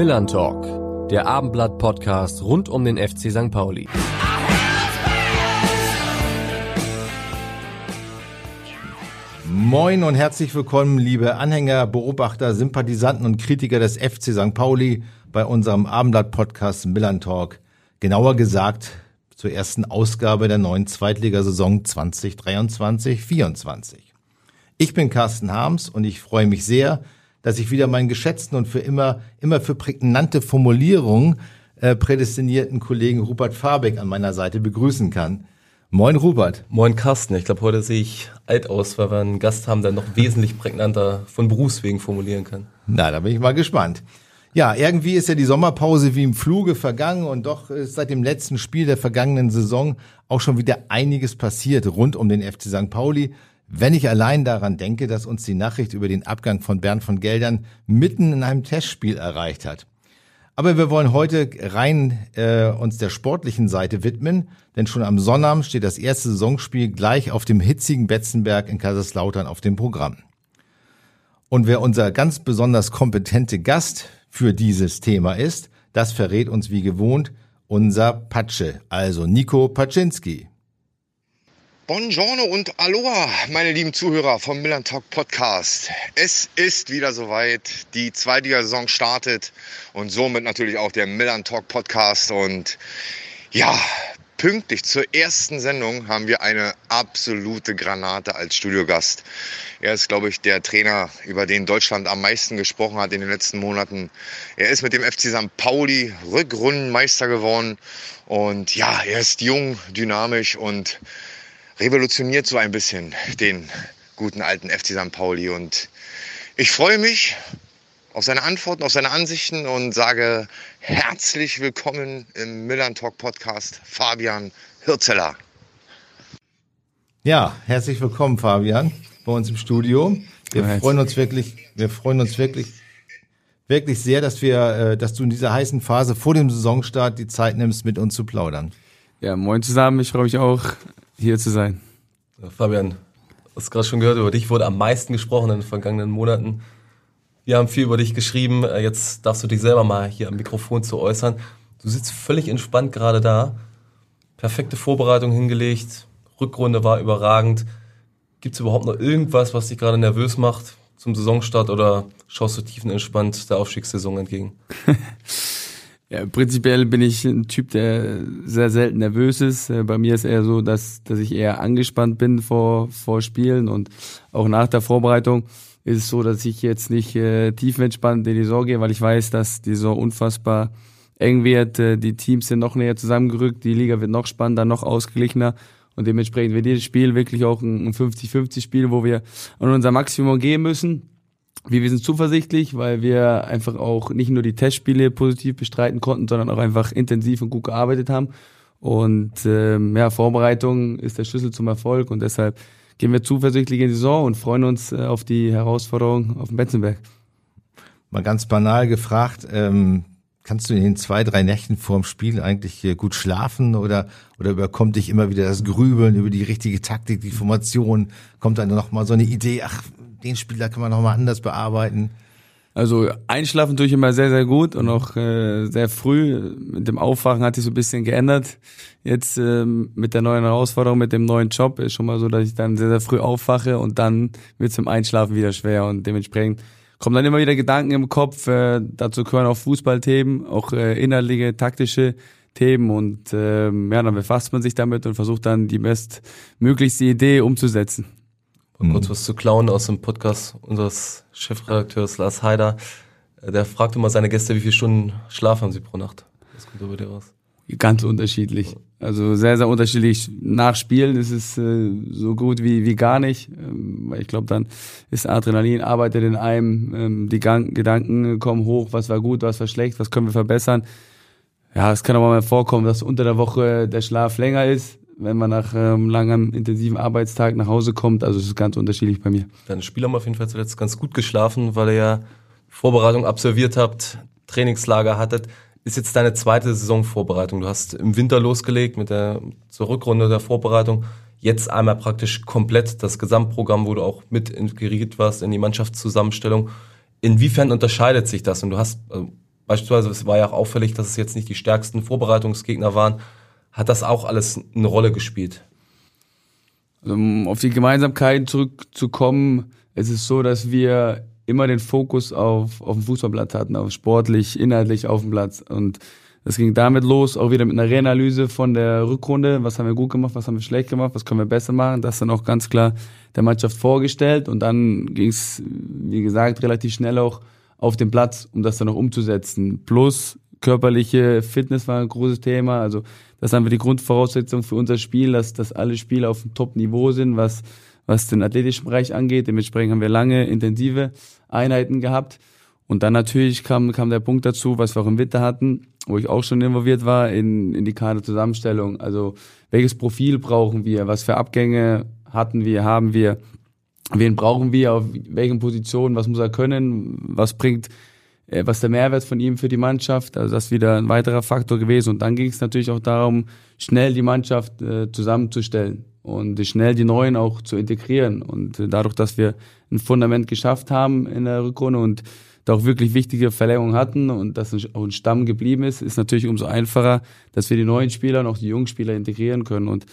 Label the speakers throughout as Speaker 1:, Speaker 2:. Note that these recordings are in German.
Speaker 1: Millern Talk, der Abendblatt-Podcast rund um den FC St. Pauli.
Speaker 2: Moin und herzlich willkommen, liebe Anhänger, Beobachter, Sympathisanten und Kritiker des FC St. Pauli bei unserem Abendblatt-Podcast Millern Talk. Genauer gesagt zur ersten Ausgabe der neuen Zweitligasaison 2023-24. Ich bin Carsten Harms und ich freue mich sehr, dass ich wieder meinen geschätzten und für immer, immer für prägnante Formulierungen äh, prädestinierten Kollegen Rupert Farbeck an meiner Seite begrüßen kann. Moin Rupert.
Speaker 3: Moin Carsten. Ich glaube, heute sehe ich alt aus, weil wir einen Gast haben, der noch wesentlich prägnanter von Berufswegen formulieren kann.
Speaker 2: Na, da bin ich mal gespannt. Ja, irgendwie ist ja die Sommerpause wie im Fluge vergangen und doch ist seit dem letzten Spiel der vergangenen Saison auch schon wieder einiges passiert rund um den FC St. Pauli. Wenn ich allein daran denke, dass uns die Nachricht über den Abgang von Bernd von Geldern mitten in einem Testspiel erreicht hat. Aber wir wollen heute rein äh, uns der sportlichen Seite widmen, denn schon am Sonnabend steht das erste Saisonspiel gleich auf dem hitzigen Betzenberg in Kaiserslautern auf dem Programm. Und wer unser ganz besonders kompetente Gast für dieses Thema ist, das verrät uns wie gewohnt unser Patsche, also Nico Paczynski.
Speaker 4: Buongiorno und Aloha, meine lieben Zuhörer vom Milan Talk Podcast. Es ist wieder soweit, die zweite Saison startet und somit natürlich auch der Milan Talk Podcast und ja, pünktlich zur ersten Sendung haben wir eine absolute Granate als Studiogast. Er ist, glaube ich, der Trainer, über den Deutschland am meisten gesprochen hat in den letzten Monaten. Er ist mit dem FC St. Pauli Rückrundenmeister geworden. Und ja, er ist jung, dynamisch und revolutioniert so ein bisschen den guten alten FC St. Pauli. Und ich freue mich auf seine Antworten, auf seine Ansichten und sage herzlich willkommen im Millern Talk Podcast Fabian Hirzeller.
Speaker 2: Ja, herzlich willkommen Fabian bei uns im Studio. Wir
Speaker 5: Ja,
Speaker 2: freuen uns wirklich, wir freuen uns wirklich wirklich sehr, dass wir äh, dass du in dieser heißen Phase vor dem Saisonstart die Zeit nimmst mit uns zu plaudern.
Speaker 5: Ja, moin zusammen. Ich freue mich auch, hier zu sein.
Speaker 3: Fabian, hast gerade schon gehört, über dich wurde am meisten gesprochen in den vergangenen Monaten. Wir haben viel über dich geschrieben. Äh, Jetzt darfst du dich selber mal hier am Mikrofon zu äußern. Du sitzt völlig entspannt gerade da. Perfekte Vorbereitung hingelegt. Rückrunde war überragend. Gibt es überhaupt noch irgendwas, was dich gerade nervös macht zum Saisonstart oder schaust du tiefenentspannt der Aufstiegssaison entgegen?
Speaker 5: Ja, prinzipiell bin ich ein Typ, der sehr selten nervös ist. Äh, Bei mir ist eher so, dass, dass ich eher angespannt bin vor, vor Spielen und auch nach der Vorbereitung ist es so, dass ich jetzt nicht äh, tiefenentspannt in die Saison gehe, weil ich weiß, dass die Saison unfassbar eng wird. Äh, die Teams sind noch näher zusammengerückt, die Liga wird noch spannender, noch ausgeglichener und dementsprechend wird jedes Spiel wirklich auch ein ein 50-50-Spiel, wo wir an unser Maximum gehen müssen. Wir, wir sind zuversichtlich, weil wir einfach auch nicht nur die Testspiele positiv bestreiten konnten, sondern auch einfach intensiv und gut gearbeitet haben. Und ähm, ja, Vorbereitung ist der Schlüssel zum Erfolg und deshalb gehen wir zuversichtlich in die Saison und freuen uns äh, auf die Herausforderung auf dem Betzenberg.
Speaker 2: Mal ganz banal gefragt, ähm, kannst du in den zwei, drei Nächten vorm Spiel eigentlich äh, gut schlafen oder, oder überkommt dich immer wieder das Grübeln über die richtige Taktik, die Formation? Kommt dann noch mal so eine Idee, ach, den Spieler kann man noch mal anders bearbeiten?
Speaker 5: Also einschlafen tue ich immer sehr, sehr gut und auch äh, sehr früh. Mit dem Aufwachen hat sich so ein bisschen geändert. Jetzt ähm, mit der neuen Herausforderung, mit dem neuen Job ist schon mal so, dass ich dann sehr, sehr früh aufwache und dann wird es im Einschlafen wieder schwer und dementsprechend kommen dann immer wieder Gedanken im Kopf. Äh, dazu gehören auch Fußballthemen, auch äh, inhaltliche, taktische Themen und ähm, ja, dann befasst man sich damit und versucht dann die bestmöglichste Idee umzusetzen.
Speaker 3: Mal kurz was zu klauen aus dem Podcast unseres Chefredakteurs Lars Haider. Der fragt immer seine Gäste, wie viele Stunden Schlaf haben sie pro Nacht. Das kommt über dir raus.
Speaker 5: Ganz unterschiedlich. Also sehr, sehr unterschiedlich. Nach Spielen ist es äh, so gut wie, wie gar nicht. Ähm, ich glaube, dann ist Adrenalin, arbeitet in einem, ähm, die Gan Gedanken kommen hoch, was war gut, was war schlecht, was können wir verbessern. Ja, es kann aber mal vorkommen, dass unter der Woche der Schlaf länger ist, wenn man nach ähm, langem intensiven Arbeitstag nach Hause kommt. Also es ist ganz unterschiedlich bei mir.
Speaker 3: Deine Spieler haben auf jeden Fall zuletzt ganz gut geschlafen, weil ihr ja Vorbereitung absolviert habt, Trainingslager hattet. Ist jetzt deine zweite Saisonvorbereitung. Du hast im Winter losgelegt mit der zur Rückrunde der Vorbereitung. Jetzt einmal praktisch komplett das Gesamtprogramm, wo du auch mit integriert warst in die Mannschaftszusammenstellung. Inwiefern unterscheidet sich das? Und du hast, also beispielsweise, es war ja auch auffällig, dass es jetzt nicht die stärksten Vorbereitungsgegner waren. Hat das auch alles eine Rolle gespielt?
Speaker 5: Also, um auf die Gemeinsamkeiten zurückzukommen, es ist so, dass wir immer den Fokus auf, auf dem Fußballplatz hatten, auf sportlich, inhaltlich auf dem Platz. Und das ging damit los, auch wieder mit einer Reanalyse von der Rückrunde. Was haben wir gut gemacht, was haben wir schlecht gemacht, was können wir besser machen. Das dann auch ganz klar der Mannschaft vorgestellt. Und dann ging es, wie gesagt, relativ schnell auch auf den Platz, um das dann auch umzusetzen. Plus körperliche Fitness war ein großes Thema. Also das haben wir die Grundvoraussetzung für unser Spiel, dass, dass alle Spieler auf dem Top-Niveau sind, was, was den athletischen Bereich angeht. Dementsprechend haben wir lange intensive Einheiten gehabt. Und dann natürlich kam, kam der Punkt dazu, was wir auch im Winter hatten, wo ich auch schon involviert war, in, in die Kaderzusammenstellung. Also welches Profil brauchen wir, was für Abgänge hatten wir, haben wir, wen brauchen wir, auf welchen Positionen, was muss er können, was bringt was der Mehrwert von ihm für die Mannschaft. Also das ist wieder ein weiterer Faktor gewesen. Und dann ging es natürlich auch darum, schnell die Mannschaft äh, zusammenzustellen und schnell die Neuen auch zu integrieren. Und äh, dadurch, dass wir ein Fundament geschafft haben in der Rückrunde und da auch wirklich wichtige Verlängerungen hatten und dass auch ein Stamm geblieben ist, ist natürlich umso einfacher, dass wir die neuen Spieler und auch die jungen Spieler integrieren können. Und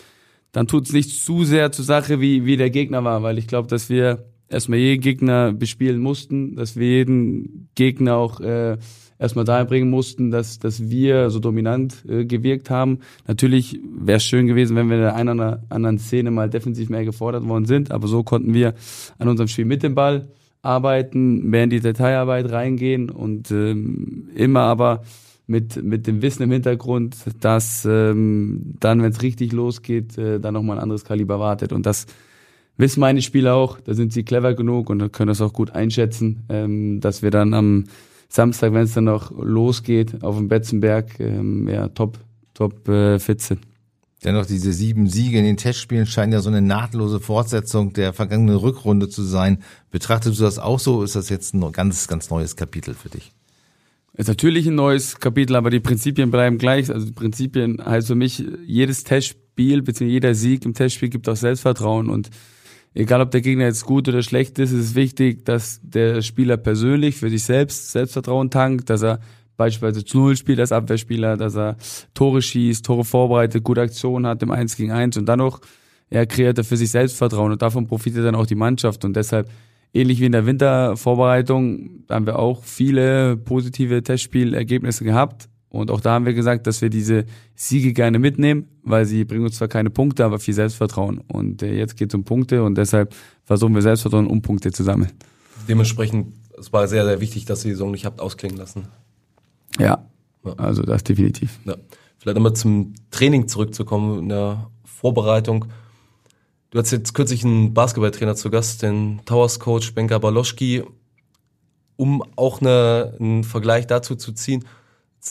Speaker 5: dann tut es nicht zu sehr zur Sache, wie, wie der Gegner war, weil ich glaube, dass wir erstmal jeden Gegner bespielen mussten, dass wir jeden Gegner auch äh, erstmal dahin bringen mussten, dass, dass wir so dominant äh, gewirkt haben. Natürlich wäre es schön gewesen, wenn wir in einer oder anderen Szene mal defensiv mehr gefordert worden sind, aber so konnten wir an unserem Spiel mit dem Ball arbeiten, mehr in die Detailarbeit reingehen und ähm, immer aber mit, mit dem Wissen im Hintergrund, dass ähm, dann, wenn es richtig losgeht, äh, dann nochmal ein anderes Kaliber wartet. Und das wissen meine Spieler auch, da sind sie clever genug und können das auch gut einschätzen, ähm, dass wir dann am Samstag, wenn es dann noch losgeht, auf dem Betzenberg, ähm, ja, top, top äh, fit sind.
Speaker 2: Dennoch, diese sieben Siege in den Testspielen scheinen ja so eine nahtlose Fortsetzung der vergangenen Rückrunde zu sein. Betrachtest du das auch so? Ist das jetzt ein ganz, ganz neues Kapitel für dich?
Speaker 5: ist natürlich ein neues Kapitel, aber die Prinzipien bleiben gleich. Also die Prinzipien heißt für mich, jedes Testspiel bzw. jeder Sieg im Testspiel gibt auch Selbstvertrauen und egal ob der Gegner jetzt gut oder schlecht ist, ist es wichtig, dass der Spieler persönlich für sich selbst Selbstvertrauen tankt, dass er beispielsweise zu Null spielt als Abwehrspieler, dass er Tore schießt, Tore vorbereitet, gute Aktionen hat im 1 gegen 1 und dann noch er kreiert er für sich Selbstvertrauen und davon profitiert dann auch die Mannschaft und deshalb ähnlich wie in der Wintervorbereitung haben wir auch viele positive Testspielergebnisse gehabt und auch da haben wir gesagt, dass wir diese Siege gerne mitnehmen, weil sie bringen uns zwar keine Punkte, aber viel Selbstvertrauen. Und äh, jetzt geht es um Punkte und deshalb versuchen wir Selbstvertrauen um Punkte zu sammeln.
Speaker 3: Dementsprechend, es war sehr, sehr wichtig, dass ihr die Saison nicht habt ausklingen lassen.
Speaker 5: Ja, ja. also das definitiv.
Speaker 3: Ja. Vielleicht nochmal zum Training zurückzukommen, in der Vorbereitung. Du hattest jetzt kürzlich einen Basketballtrainer zu Gast, den Towers Coach Benka Baloschki, um auch eine, einen Vergleich dazu zu ziehen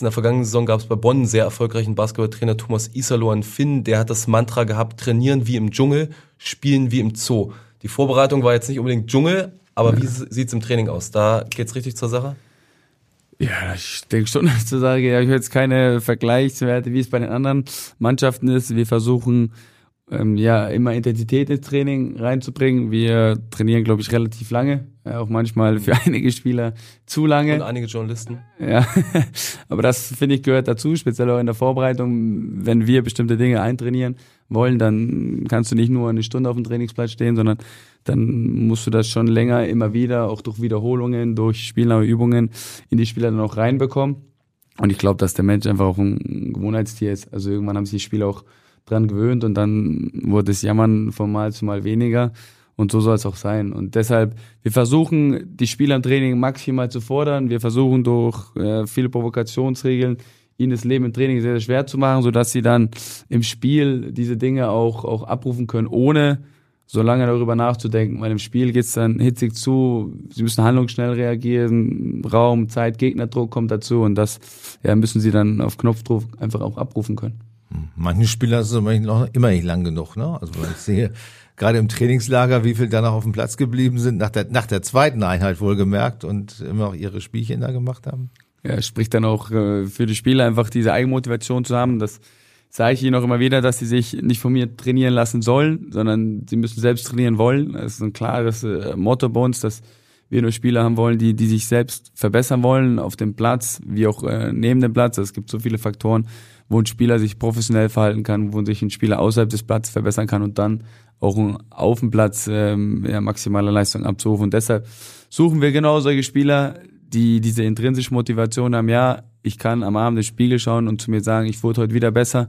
Speaker 3: in der vergangenen Saison gab es bei Bonn einen sehr erfolgreichen Basketballtrainer Thomas Isalo an Finn, der hat das Mantra gehabt, trainieren wie im Dschungel, spielen wie im Zoo. Die Vorbereitung war jetzt nicht unbedingt Dschungel, aber ja. wie sieht's im Training aus? Da geht's richtig zur Sache?
Speaker 5: Ja, ich denke schon, dass zu sagen, ja, ich höre jetzt keine Vergleichswerte, wie es bei den anderen Mannschaften ist. Wir versuchen ähm, ja immer Intensität ins Training reinzubringen. Wir trainieren, glaube ich, relativ lange, ja, auch manchmal für einige Spieler zu lange.
Speaker 3: Und einige Journalisten.
Speaker 5: Ja, aber das finde ich gehört dazu, speziell auch in der Vorbereitung. Wenn wir bestimmte Dinge eintrainieren wollen, dann kannst du nicht nur eine Stunde auf dem Trainingsplatz stehen, sondern dann musst du das schon länger immer wieder, auch durch Wiederholungen, durch spielnahe Übungen in die Spieler dann auch reinbekommen. Und ich glaube, dass der Mensch einfach auch ein Gewohnheitstier ist. Also irgendwann haben sich die Spieler auch dran gewöhnt und dann wurde das Jammern von Mal zu Mal weniger. Und so soll es auch sein. Und deshalb, wir versuchen, die Spieler im Training maximal zu fordern. Wir versuchen durch äh, viele Provokationsregeln ihnen das Leben im Training sehr, sehr schwer zu machen, sodass sie dann im Spiel diese Dinge auch, auch abrufen können, ohne so lange darüber nachzudenken. Weil im Spiel geht's dann hitzig zu, sie müssen handlungsschnell reagieren, Raum, Zeit, Gegnerdruck kommt dazu und das ja, müssen sie dann auf Knopfdruck einfach auch abrufen können.
Speaker 2: Manche Spieler noch immer nicht lang genug, ne? Also ich sehe, gerade im Trainingslager, wie viel da noch auf dem Platz geblieben sind, nach der, nach der zweiten Einheit wohlgemerkt und immer noch ihre Spielchen da gemacht haben.
Speaker 5: Ja, spricht dann auch äh, für die Spieler einfach diese Eigenmotivation zu haben. Das sage ich ihnen auch immer wieder, dass sie sich nicht von mir trainieren lassen sollen, sondern sie müssen selbst trainieren wollen. Das ist ein klares äh, Motto bei uns, dass wir nur Spieler haben wollen, die, die sich selbst verbessern wollen auf dem Platz, wie auch äh, neben dem Platz. Es gibt so viele Faktoren, wo ein Spieler sich professionell verhalten kann, wo sich ein Spieler außerhalb des Platzes verbessern kann und dann auch auf dem Platz ähm, ja, maximale Leistung abzurufen. Und deshalb suchen wir genau solche Spieler, die diese intrinsische Motivation haben, ja, ich kann am Abend den Spiegel schauen und zu mir sagen, ich wurde heute wieder besser.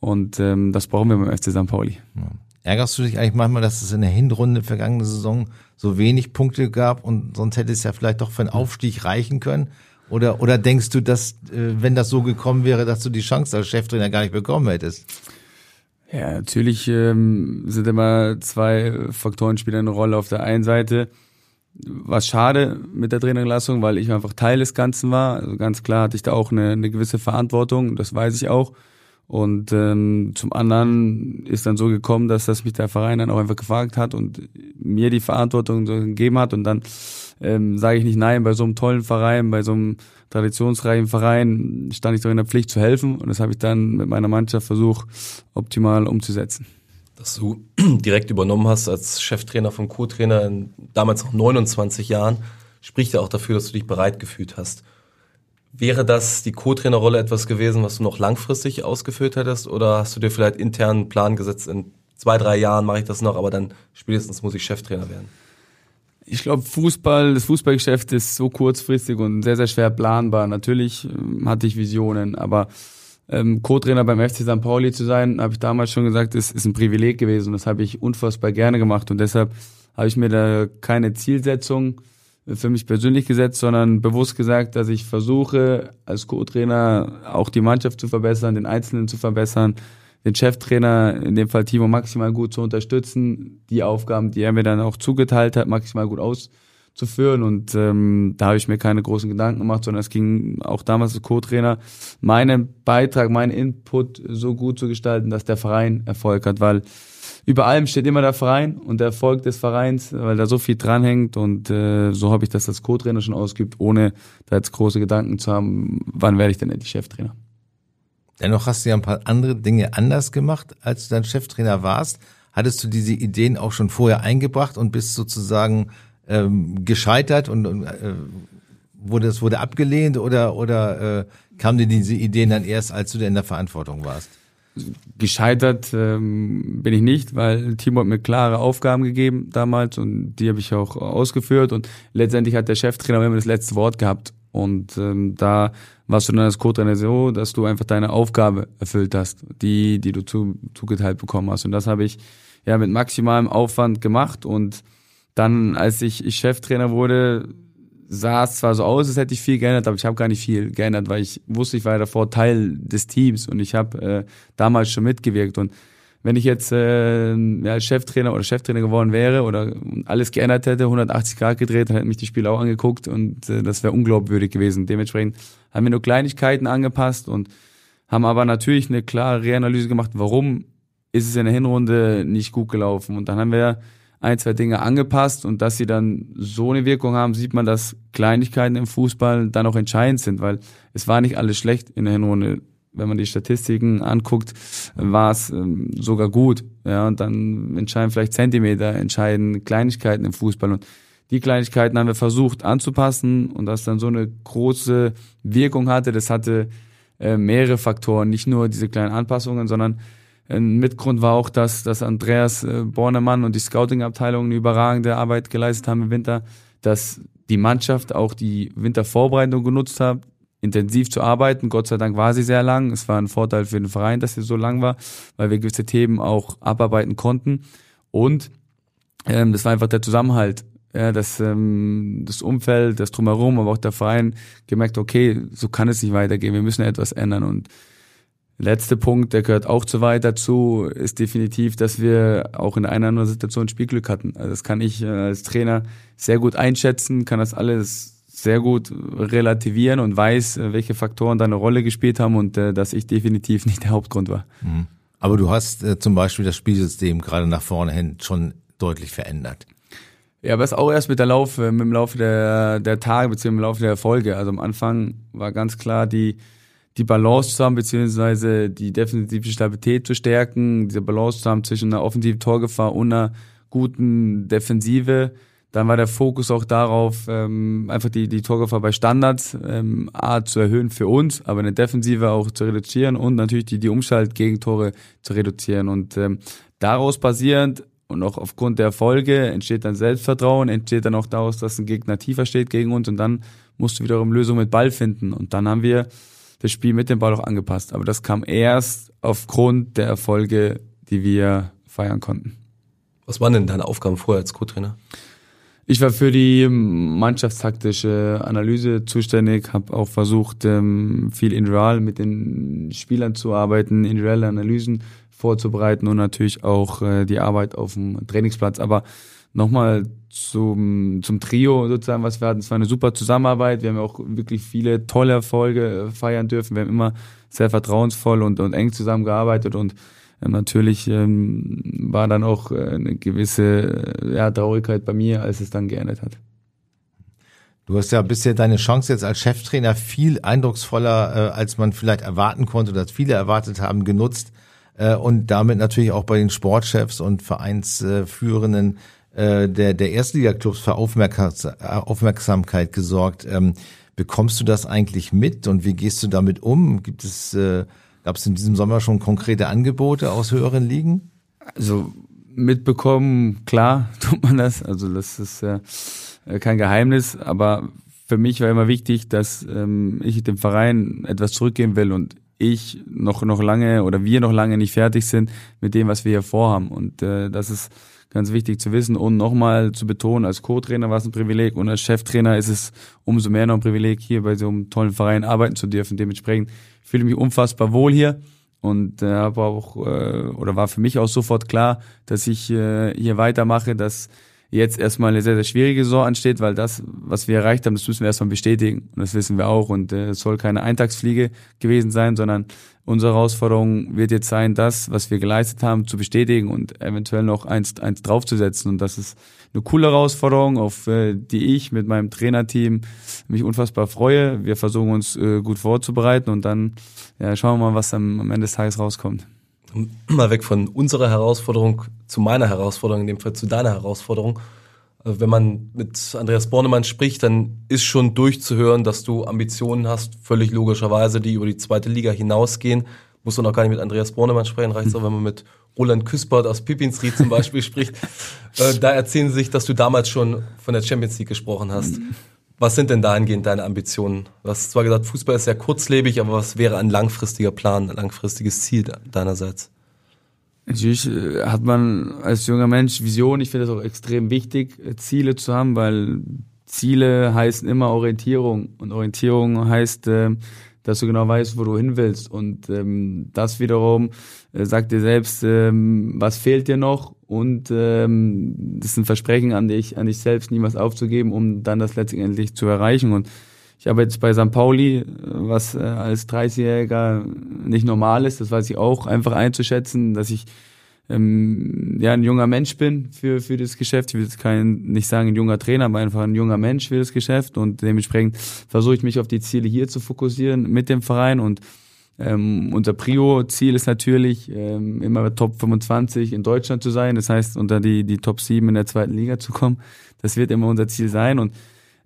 Speaker 5: Und ähm, das brauchen wir beim FC St. Pauli.
Speaker 2: Ja. Ärgerst du dich eigentlich manchmal, dass es in der Hinrunde vergangene Saison so wenig Punkte gab und sonst hätte es ja vielleicht doch für einen Aufstieg reichen können? Oder, oder denkst du, dass, äh, wenn das so gekommen wäre, dass du die Chance als Cheftrainer gar nicht bekommen hättest?
Speaker 5: Ja, natürlich ähm, sind immer zwei Faktoren spielen eine Rolle. Auf der einen Seite war es schade mit der Trainerlassung, weil ich einfach Teil des Ganzen war. Also ganz klar hatte ich da auch eine, eine gewisse Verantwortung, das weiß ich auch. Und ähm, zum anderen ist dann so gekommen, dass das mich der Verein dann auch einfach gefragt hat und mir die Verantwortung gegeben hat. Und dann ähm, sage ich nicht nein, bei so einem tollen Verein, bei so einem traditionsreichen Verein stand ich doch in der Pflicht zu helfen. Und das habe ich dann mit meiner Mannschaft versucht, optimal umzusetzen.
Speaker 3: Dass du direkt übernommen hast als Cheftrainer von Co-Trainer in damals noch 29 Jahren, spricht ja auch dafür, dass du dich bereit gefühlt hast. Wäre das die Co-Trainerrolle etwas gewesen, was du noch langfristig ausgeführt hättest? Oder hast du dir vielleicht intern einen Plan gesetzt, in zwei, drei Jahren mache ich das noch, aber dann spätestens muss ich Cheftrainer werden?
Speaker 5: Ich glaube, Fußball, das Fußballgeschäft ist so kurzfristig und sehr, sehr schwer planbar. Natürlich ähm, hatte ich Visionen, aber ähm, Co-Trainer beim FC St. Pauli zu sein, habe ich damals schon gesagt, ist, ist ein Privileg gewesen. Das habe ich unfassbar gerne gemacht und deshalb habe ich mir da keine Zielsetzung für mich persönlich gesetzt, sondern bewusst gesagt, dass ich versuche, als Co-Trainer auch die Mannschaft zu verbessern, den Einzelnen zu verbessern, den Cheftrainer, in dem Fall Timo, maximal gut zu unterstützen, die Aufgaben, die er mir dann auch zugeteilt hat, maximal gut auszuführen. Und ähm, da habe ich mir keine großen Gedanken gemacht, sondern es ging auch damals als Co-Trainer, meinen Beitrag, meinen Input so gut zu gestalten, dass der Verein Erfolg hat, weil über allem steht immer der Verein und der Erfolg des Vereins, weil da so viel dranhängt und äh, so habe ich das als Co-Trainer schon ausgeübt, ohne da jetzt große Gedanken zu haben, wann werde ich denn endlich Cheftrainer.
Speaker 2: Dennoch hast du ja ein paar andere Dinge anders gemacht, als du dann Cheftrainer warst. Hattest du diese Ideen auch schon vorher eingebracht und bist sozusagen ähm, gescheitert und, und äh, wurde es wurde abgelehnt oder oder äh, kamen dir diese Ideen dann erst, als du in der Verantwortung warst?
Speaker 5: Gescheitert ähm, bin ich nicht, weil Timo hat mir klare Aufgaben gegeben damals und die habe ich auch ausgeführt und letztendlich hat der Cheftrainer immer das letzte Wort gehabt und ähm, da warst du dann als Co-Trainer so, dass du einfach deine Aufgabe erfüllt hast, die, die du zu, zugeteilt bekommen hast. Und das habe ich ja mit maximalem Aufwand gemacht. Und dann, als ich, ich Cheftrainer wurde, sah es zwar so aus, als hätte ich viel geändert, aber ich habe gar nicht viel geändert, weil ich wusste, ich war ja davor Teil des Teams. Und ich habe äh, damals schon mitgewirkt. Und wenn ich jetzt äh, ja, Cheftrainer oder Cheftrainer geworden wäre oder alles geändert hätte, 180 Grad gedreht, dann hätten mich die Spieler auch angeguckt und äh, das wäre unglaubwürdig gewesen. Dementsprechend haben wir nur Kleinigkeiten angepasst und haben aber natürlich eine klare Reanalyse gemacht, warum ist es in der Hinrunde nicht gut gelaufen. Und dann haben wir ein, zwei Dinge angepasst und dass sie dann so eine Wirkung haben, sieht man, dass Kleinigkeiten im Fußball dann auch entscheidend sind, weil es war nicht alles schlecht in der Hinrunde. Wenn man die Statistiken anguckt, war es ähm, sogar gut. Ja, und dann entscheiden vielleicht Zentimeter, entscheiden Kleinigkeiten im Fußball. Und die Kleinigkeiten haben wir versucht anzupassen und dass dann so eine große Wirkung hatte, das hatte äh, mehrere Faktoren, nicht nur diese kleinen Anpassungen, sondern ein Mitgrund war auch, dass, dass Andreas äh, Bornemann und die Scouting-Abteilung eine überragende Arbeit geleistet haben im Winter, dass die Mannschaft auch die Wintervorbereitung genutzt hat, intensiv zu arbeiten. Gott sei Dank war sie sehr lang. Es war ein Vorteil für den Verein, dass sie so lang war, weil wir gewisse Themen auch abarbeiten konnten. Und ähm, das war einfach der Zusammenhalt. Ja, das, ähm, das Umfeld, das Drumherum, aber auch der Verein gemerkt, okay, so kann es nicht weitergehen, wir müssen etwas ändern. Und Letzter Punkt, der gehört auch zu weit dazu, ist definitiv, dass wir auch in einer anderen Situation Spielglück hatten. Also das kann ich äh, als Trainer sehr gut einschätzen, kann das alles sehr gut relativieren und weiß, äh, welche Faktoren da eine Rolle gespielt haben und äh, dass ich definitiv nicht der Hauptgrund war.
Speaker 2: Mhm. Aber du hast äh, zum Beispiel das Spielsystem gerade nach vorne hin schon deutlich verändert.
Speaker 5: Ja, aber es auch erst mit der Laufe, mit dem Laufe der, der Tage beziehungsweise im Laufe der Erfolge. Also am Anfang war ganz klar die die Balance zu haben, beziehungsweise die defensive Stabilität zu stärken, diese Balance zu haben zwischen einer offensiven Torgefahr und einer guten Defensive. Dann war der Fokus auch darauf, ähm, einfach die, die Torgefahr bei Standards ähm, A zu erhöhen für uns, aber eine Defensive auch zu reduzieren und natürlich die, die Umschaltgegentore zu reduzieren. Und ähm, daraus basierend und auch aufgrund der Erfolge entsteht dann Selbstvertrauen, entsteht dann auch daraus, dass ein Gegner tiefer steht gegen uns und dann musst du wiederum Lösungen mit Ball finden. Und dann haben wir das Spiel mit dem Ball auch angepasst. Aber das kam erst aufgrund der Erfolge, die wir feiern konnten.
Speaker 3: Was waren denn deine Aufgaben vorher als Co-Trainer?
Speaker 5: Ich war für die mannschaftstaktische Analyse zuständig, habe auch versucht, ähm, viel individual mit den Spielern zu arbeiten, individuelle Analysen vorzubereiten und natürlich auch äh, die Arbeit auf dem Trainingsplatz. Aber nochmal zum, zum Trio sozusagen, was wir hatten. Es war eine super Zusammenarbeit. Wir haben auch wirklich viele tolle Erfolge feiern dürfen. Wir haben immer sehr vertrauensvoll und, und eng zusammengearbeitet und natürlich ähm, war dann auch äh, eine gewisse äh, ja, Traurigkeit bei mir, als es dann geendet hat.
Speaker 2: Du hast ja bisher deine Chance jetzt als Cheftrainer viel eindrucksvoller, äh, als man vielleicht erwarten konnte als viele erwartet haben, genutzt äh, und damit natürlich auch bei den Sportchefs und Vereinsführenden äh, der, der Erstliga-Clubs für Aufmerksamkeit gesorgt. Ähm, bekommst du das eigentlich mit und wie gehst du damit um? Gibt es äh, Gab es in diesem Sommer schon konkrete Angebote aus höheren Ligen?
Speaker 5: Also mitbekommen, klar tut man das. Also das ist äh, kein Geheimnis, aber für mich war immer wichtig, dass ähm, ich dem Verein etwas zurückgeben will und ich noch noch lange oder wir noch lange nicht fertig sind mit dem, was wir hier vorhaben. Und äh, das ist ganz wichtig zu wissen und nochmal zu betonen, als Co-Trainer war es ein Privileg und als Cheftrainer ist es umso mehr noch ein Privileg, hier bei so einem tollen Verein arbeiten zu dürfen. Dementsprechend fühle ich mich unfassbar wohl hier und äh, habe auch äh, oder war für mich auch sofort klar, dass ich äh, hier weitermache, dass jetzt erstmal eine sehr, sehr schwierige Saison ansteht, weil das, was wir erreicht haben, das müssen wir erstmal bestätigen. Und das wissen wir auch. Und äh, es soll keine Eintagsfliege gewesen sein, sondern unsere Herausforderung wird jetzt sein, das, was wir geleistet haben, zu bestätigen und eventuell noch eins, eins draufzusetzen. Und das ist eine coole Herausforderung, auf äh, die ich mit meinem Trainerteam mich unfassbar freue. Wir versuchen uns äh, gut vorzubereiten und dann ja, schauen wir mal, was am, am Ende des Tages rauskommt.
Speaker 3: Mal weg von unserer Herausforderung zu meiner Herausforderung, in dem Fall zu deiner Herausforderung. Äh, wenn man mit Andreas Bornemann spricht, dann ist schon durchzuhören, dass du Ambitionen hast, völlig logischerweise, die über die zweite Liga hinausgehen. Muss man auch gar nicht mit Andreas Bornemann sprechen, reicht es auch, wenn man mit Roland Küspert aus Pippinsried zum Beispiel spricht. Äh, da erzählen sie sich, dass du damals schon von der Champions League gesprochen hast. Was sind denn dahingehend deine Ambitionen? Du hast zwar gesagt, Fußball ist sehr kurzlebig, aber was wäre ein langfristiger Plan, ein langfristiges Ziel deinerseits?
Speaker 5: Natürlich äh, hat man als junger Mensch Vision. Ich finde es auch extrem wichtig, äh, Ziele zu haben, weil Ziele heißen immer Orientierung. Und Orientierung heißt, äh, dass du genau weißt, wo du hin willst. Und ähm, das wiederum sagt dir selbst, ähm, was fehlt dir noch und ähm, das ist ein Versprechen an dich, an dich selbst, niemals aufzugeben, um dann das letztendlich zu erreichen. Und ich habe jetzt bei St. Pauli, was äh, als 30-Jähriger nicht normal ist, das weiß ich auch, einfach einzuschätzen, dass ich ähm, ja ein junger Mensch bin für für das Geschäft. Ich will jetzt kein nicht sagen ein junger Trainer, aber einfach ein junger Mensch für das Geschäft und dementsprechend versuche ich mich auf die Ziele hier zu fokussieren mit dem Verein und ähm, unser Prio-Ziel ist natürlich, ähm, immer Top 25 in Deutschland zu sein. Das heißt, unter die, die Top 7 in der zweiten Liga zu kommen. Das wird immer unser Ziel sein. Und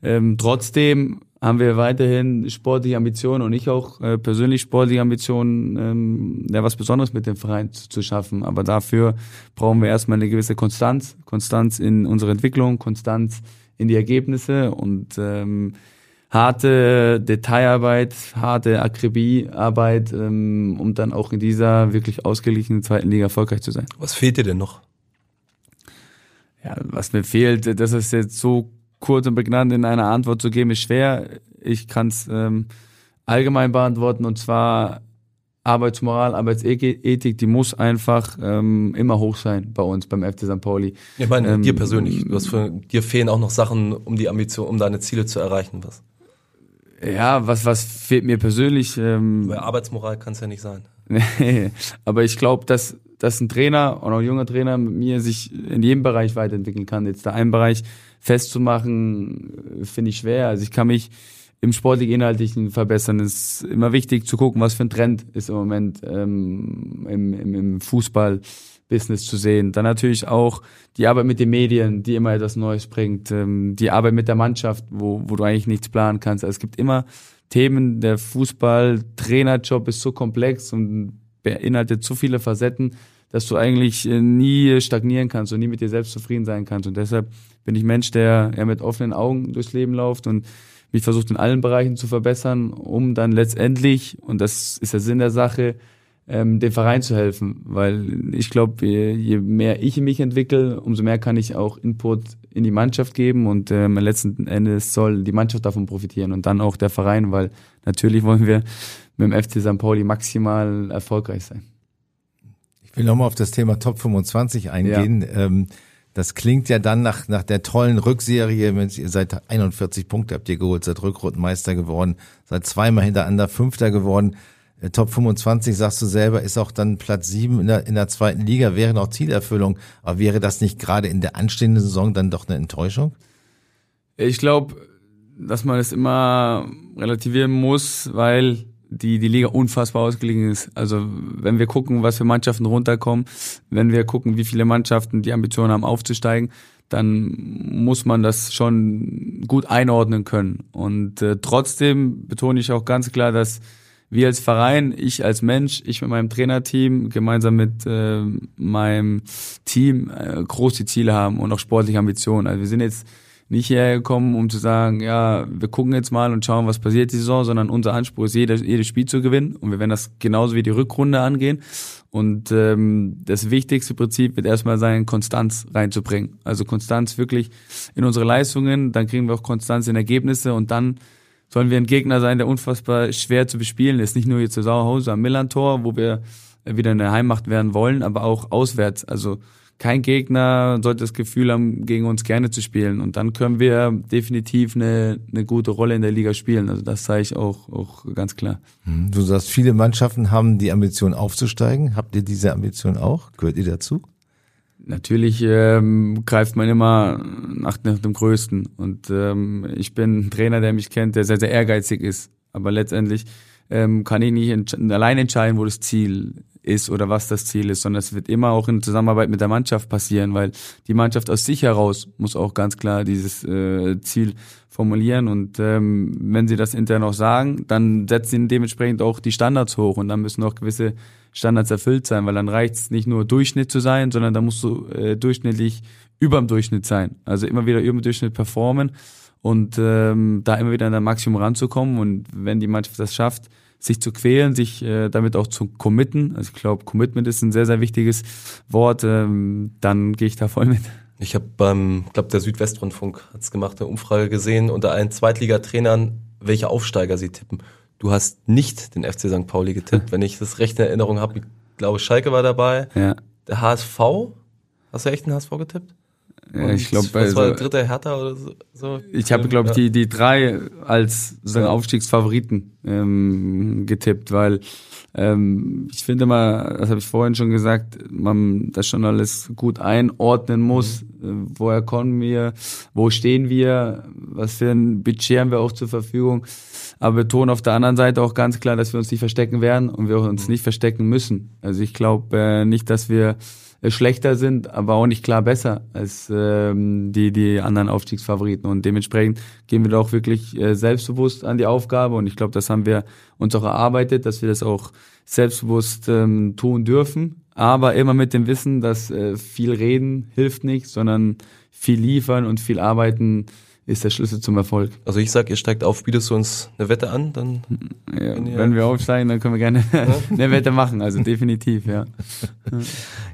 Speaker 5: ähm, trotzdem haben wir weiterhin sportliche Ambitionen und ich auch äh, persönlich sportliche Ambitionen, ähm, ja, was Besonderes mit dem Verein zu, zu schaffen. Aber dafür brauchen wir erstmal eine gewisse Konstanz, Konstanz in unserer Entwicklung, Konstanz in die Ergebnisse und ähm, harte Detailarbeit, harte Akribiearbeit, ähm, um dann auch in dieser wirklich ausgeglichenen zweiten Liga erfolgreich zu sein.
Speaker 3: Was fehlt dir denn noch?
Speaker 5: Ja, was mir fehlt, das ist jetzt so kurz und prägnant in einer Antwort zu geben, ist schwer. Ich kann es ähm, allgemein beantworten und zwar Arbeitsmoral, Arbeitsethik, die muss einfach ähm, immer hoch sein bei uns beim FC St. Pauli.
Speaker 3: Ich meine, ähm, dir persönlich. Du hast für, dir fehlen auch noch Sachen, um die Ambition, um deine Ziele zu erreichen. Was?
Speaker 5: Ja, was, was fehlt mir persönlich? Ähm,
Speaker 3: Weil Arbeitsmoral kann es ja nicht sein.
Speaker 5: Nee, aber ich glaube, dass, dass ein Trainer und auch ein junger Trainer mit mir sich in jedem Bereich weiterentwickeln kann. Jetzt da einen Bereich festzumachen, finde ich schwer. Also ich kann mich im sportlich-inhaltlichen verbessern. Es ist immer wichtig zu gucken, was für ein Trend ist im Moment ähm, im, im, im Fußball-Business zu sehen. Dann natürlich auch die Arbeit mit den Medien, die immer etwas Neues bringt. Ähm, die Arbeit mit der Mannschaft, wo, wo du eigentlich nichts planen kannst. Also es gibt immer Themen. Der Fußball-Trainerjob ist so komplex und beinhaltet so viele Facetten, dass du eigentlich äh, nie stagnieren kannst und nie mit dir selbst zufrieden sein kannst. Und deshalb bin ich Mensch, der eher mit offenen Augen durchs Leben läuft und mich versucht in allen Bereichen zu verbessern, um dann letztendlich, und das ist der Sinn der Sache, ähm, dem Verein zu helfen. Weil ich glaube, je, je mehr ich mich entwickle, umso mehr kann ich auch Input in die Mannschaft geben und ähm, letzten Endes soll die Mannschaft davon profitieren und dann auch der Verein, weil natürlich wollen wir mit dem FC St. Pauli maximal erfolgreich sein.
Speaker 2: Ich will nochmal auf das Thema Top 25 eingehen. Ja. Ähm, das klingt ja dann nach, nach der tollen Rückserie, mit, ihr seid 41 Punkte habt ihr geholt, seid Rückrundenmeister geworden, seid zweimal hintereinander Fünfter geworden. Äh, Top 25, sagst du selber, ist auch dann Platz 7 in der, in der zweiten Liga, wäre noch Zielerfüllung. Aber wäre das nicht gerade in der anstehenden Saison dann doch eine Enttäuschung?
Speaker 5: Ich glaube, dass man es immer relativieren muss, weil die, die Liga unfassbar ausgelegen ist. Also wenn wir gucken, was für Mannschaften runterkommen, wenn wir gucken, wie viele Mannschaften die Ambitionen haben aufzusteigen, dann muss man das schon gut einordnen können. Und äh, trotzdem betone ich auch ganz klar, dass wir als Verein, ich als Mensch, ich mit meinem Trainerteam, gemeinsam mit äh, meinem Team äh, große Ziele haben und auch sportliche Ambitionen. Also wir sind jetzt nicht hergekommen, um zu sagen, ja, wir gucken jetzt mal und schauen, was passiert die Saison, sondern unser Anspruch ist, jedes, jedes Spiel zu gewinnen. Und wir werden das genauso wie die Rückrunde angehen. Und ähm, das wichtigste Prinzip wird erstmal sein, Konstanz reinzubringen. Also Konstanz wirklich in unsere Leistungen, dann kriegen wir auch Konstanz in Ergebnisse und dann sollen wir ein Gegner sein, der unfassbar schwer zu bespielen ist. Nicht nur hier zu Sauerhause am Millantor, wo wir wieder in der Heimmacht werden wollen, aber auch auswärts. Also kein Gegner sollte das Gefühl haben, gegen uns gerne zu spielen. Und dann können wir definitiv eine, eine gute Rolle in der Liga spielen. Also das sage ich auch, auch ganz klar.
Speaker 2: Hm, du sagst, viele Mannschaften haben die Ambition aufzusteigen. Habt ihr diese Ambition auch? Gehört ihr dazu?
Speaker 5: Natürlich ähm, greift man immer nach, nach dem Größten. Und ähm, ich bin ein Trainer, der mich kennt, der sehr, sehr ehrgeizig ist. Aber letztendlich ähm, kann ich nicht entsch allein entscheiden, wo das Ziel ist oder was das Ziel ist, sondern es wird immer auch in Zusammenarbeit mit der Mannschaft passieren, weil die Mannschaft aus sich heraus muss auch ganz klar dieses äh, Ziel formulieren und ähm, wenn sie das intern auch sagen, dann setzen sie dementsprechend auch die Standards hoch und dann müssen auch gewisse Standards erfüllt sein, weil dann reicht es nicht nur Durchschnitt zu sein, sondern da musst du äh, durchschnittlich über dem Durchschnitt sein, also immer wieder über dem Durchschnitt performen und ähm, da immer wieder an der Maximum ranzukommen und wenn die Mannschaft das schafft, sich zu quälen, sich äh, damit auch zu committen. Also ich glaube, Commitment ist ein sehr, sehr wichtiges Wort. Ähm, dann gehe ich da voll mit.
Speaker 3: Ich habe beim, glaube der Südwestrundfunk hat's gemacht, eine Umfrage gesehen unter allen Zweitligatrainern, welche Aufsteiger sie tippen. Du hast nicht den FC St. Pauli getippt, wenn ich das recht in Erinnerung habe. Ich glaube, Schalke war dabei. Ja. Der HSV. Hast du echt den HSV getippt?
Speaker 5: Ja, ich glaube,
Speaker 3: was also, war der dritte Hertha oder so?
Speaker 5: Ich habe, glaube ich, die die drei als sozusagen Aufstiegsfavoriten ähm, getippt, weil ähm, ich finde mal, das habe ich vorhin schon gesagt, man das schon alles gut einordnen muss. Mhm. Äh, woher kommen wir? Wo stehen wir? Was für ein Budget haben wir auch zur Verfügung? Aber wir tun auf der anderen Seite auch ganz klar, dass wir uns nicht verstecken werden und wir uns mhm. nicht verstecken müssen. Also ich glaube äh, nicht, dass wir schlechter sind, aber auch nicht klar besser als ähm, die, die anderen Aufstiegsfavoriten. Und dementsprechend gehen wir da auch wirklich äh, selbstbewusst an die Aufgabe. Und ich glaube, das haben wir uns auch erarbeitet, dass wir das auch selbstbewusst ähm, tun dürfen. Aber immer mit dem Wissen, dass äh, viel reden hilft nicht, sondern viel liefern und viel arbeiten ist der Schlüssel zum Erfolg.
Speaker 3: Also ich sag, ihr steigt auf, bietest du uns eine Wette an, dann
Speaker 5: ja, wenn, wenn wir aufsteigen, dann können wir gerne eine Wette machen, also definitiv, ja.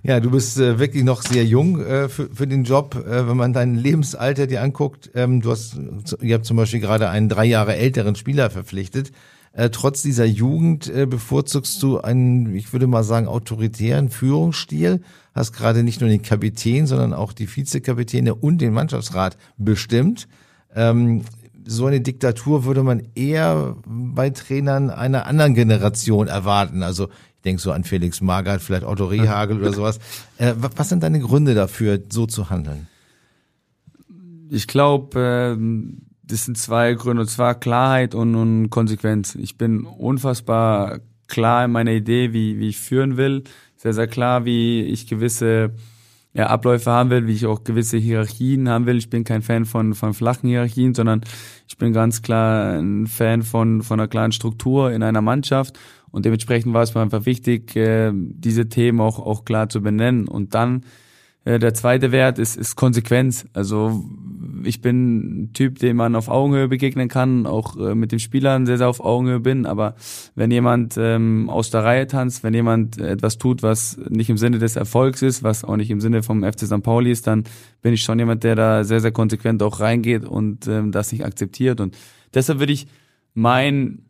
Speaker 2: Ja, du bist äh, wirklich noch sehr jung äh, für, für den Job, äh, wenn man dein Lebensalter dir anguckt. Ähm, du hast, ihr habt zum Beispiel gerade einen drei Jahre älteren Spieler verpflichtet. Äh, trotz dieser Jugend äh, bevorzugst du einen, ich würde mal sagen, autoritären Führungsstil. Hast gerade nicht nur den Kapitän, sondern auch die Vizekapitäne und den Mannschaftsrat bestimmt. Ähm, so eine Diktatur würde man eher bei Trainern einer anderen Generation erwarten. Also ich denke so an Felix Magath, vielleicht Otto Rehagel oder sowas. Äh, was sind deine Gründe dafür, so zu handeln?
Speaker 5: Ich glaube, äh, das sind zwei Gründe, und zwar Klarheit und, und Konsequenz. Ich bin unfassbar klar in meiner Idee, wie, wie ich führen will. Sehr, sehr klar, wie ich gewisse ja, Abläufe haben will, wie ich auch gewisse Hierarchien haben will. Ich bin kein Fan von, von flachen Hierarchien, sondern ich bin ganz klar ein Fan von, von einer klaren Struktur in einer Mannschaft. Und dementsprechend war es mir einfach wichtig, äh, diese Themen auch, auch klar zu benennen. Und dann der zweite Wert ist, ist Konsequenz. Also ich bin ein Typ, dem man auf Augenhöhe begegnen kann, auch äh, mit den Spielern sehr, sehr auf Augenhöhe bin. Aber wenn jemand ähm, aus der Reihe tanzt, wenn jemand etwas tut, was nicht im Sinne des Erfolgs ist, was auch nicht im Sinne vom FC St. Pauli ist, dann bin ich schon jemand, der da sehr, sehr konsequent auch reingeht und ähm, das nicht akzeptiert. Und deshalb würde ich mein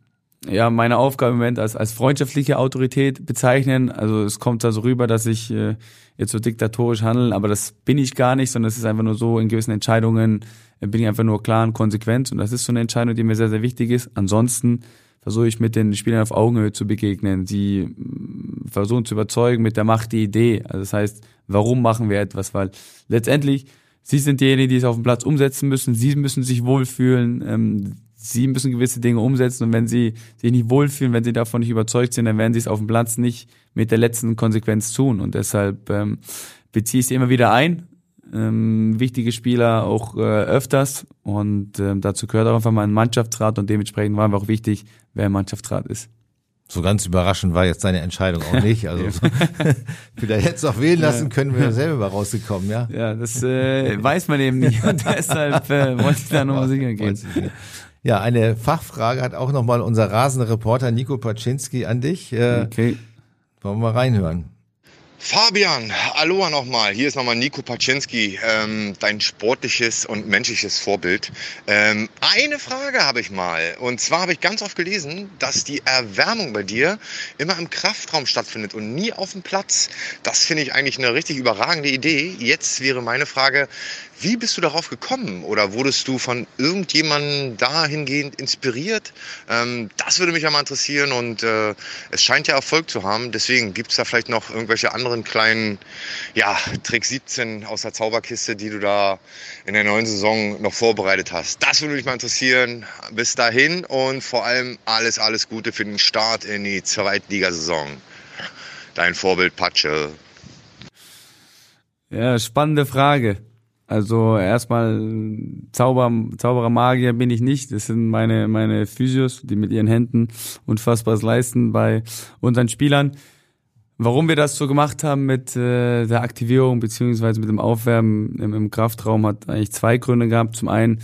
Speaker 5: ja, meine Aufgabe im Moment als, als freundschaftliche Autorität bezeichnen. Also es kommt da so rüber, dass ich äh, jetzt so diktatorisch handle, aber das bin ich gar nicht, sondern es ist einfach nur so, in gewissen Entscheidungen äh, bin ich einfach nur klar und konsequent und das ist so eine Entscheidung, die mir sehr, sehr wichtig ist. Ansonsten versuche ich mit den Spielern auf Augenhöhe zu begegnen, sie mm, versuchen zu überzeugen mit der Macht die Idee. Also das heißt, warum machen wir etwas? Weil letztendlich, sie sind diejenigen, die es auf dem Platz umsetzen müssen, sie müssen sich wohlfühlen, ähm, sie müssen gewisse Dinge umsetzen und wenn sie sich nicht wohlfühlen, wenn sie davon nicht überzeugt sind, dann werden sie es auf dem Platz nicht mit der letzten Konsequenz tun. Und deshalb ähm, beziehe ich sie immer wieder ein. Ähm, wichtige Spieler auch äh, öfters und ähm, dazu gehört auch einfach mal ein Mannschaftsrat und dementsprechend war mir auch wichtig, wer im Mannschaftsrat ist.
Speaker 2: So ganz überraschend war jetzt deine Entscheidung auch nicht. Also vielleicht hättest du auch wählen lassen können, wir selber mal rausgekommen, ja.
Speaker 5: Ja, das äh, weiß man eben nicht und deshalb äh, wollte ich da nochmal sicher gehen.
Speaker 2: Ja, eine Fachfrage hat auch nochmal unser Rasenreporter Nico Paczynski an dich. Äh, okay. Wollen wir mal reinhören.
Speaker 4: Fabian, Aloha nochmal. Hier ist nochmal Nico Paczynski, ähm, dein sportliches und menschliches Vorbild. Ähm, eine Frage habe ich mal. Und zwar habe ich ganz oft gelesen, dass die Erwärmung bei dir immer im Kraftraum stattfindet und nie auf dem Platz. Das finde ich eigentlich eine richtig überragende Idee. Jetzt wäre meine Frage, wie bist du darauf gekommen? Oder wurdest du von irgendjemandem dahingehend inspiriert? Ähm, das würde mich ja mal interessieren und äh, es scheint ja Erfolg zu haben. Deswegen gibt es da vielleicht noch irgendwelche anderen kleinen ja, Trick 17 aus der Zauberkiste, die du da in der neuen Saison noch vorbereitet hast. Das würde mich mal interessieren. Bis dahin und vor allem alles, alles Gute für den Start in die Zweitligasaison. Dein Vorbild Patsche.
Speaker 5: Ja, spannende Frage. Also erstmal Zauber, Zauberer Magier bin ich nicht. Das sind meine, meine Physios, die mit ihren Händen unfassbares leisten bei unseren Spielern. Warum wir das so gemacht haben mit äh, der Aktivierung beziehungsweise mit dem Aufwärmen im, im Kraftraum hat eigentlich zwei Gründe gehabt. Zum einen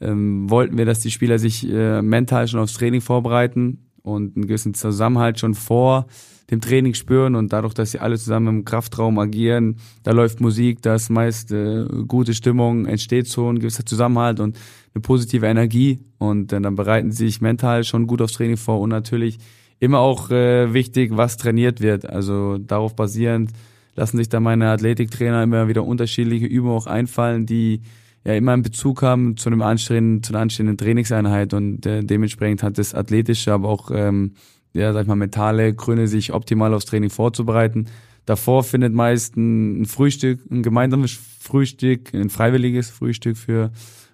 Speaker 5: ähm, wollten wir, dass die Spieler sich äh, mental schon aufs Training vorbereiten und einen gewissen Zusammenhalt schon vor dem Training spüren und dadurch, dass sie alle zusammen im Kraftraum agieren, da läuft Musik, da ist meist äh, gute Stimmung, entsteht so ein gewisser Zusammenhalt und eine positive Energie und äh, dann bereiten sie sich mental schon gut aufs Training vor und natürlich immer auch äh, wichtig, was trainiert wird. Also darauf basierend lassen sich da meine Athletiktrainer immer wieder unterschiedliche Übungen auch einfallen, die ja immer einen Bezug haben zu einem anstehenden, zu einer anstehenden Trainingseinheit und äh, dementsprechend hat das athletische, aber auch ähm, ja, sag ich mal, mentale Gründe, sich optimal aufs Training vorzubereiten. Davor findet meist ein Frühstück, ein gemeinsames Frühstück, ein freiwilliges Frühstück für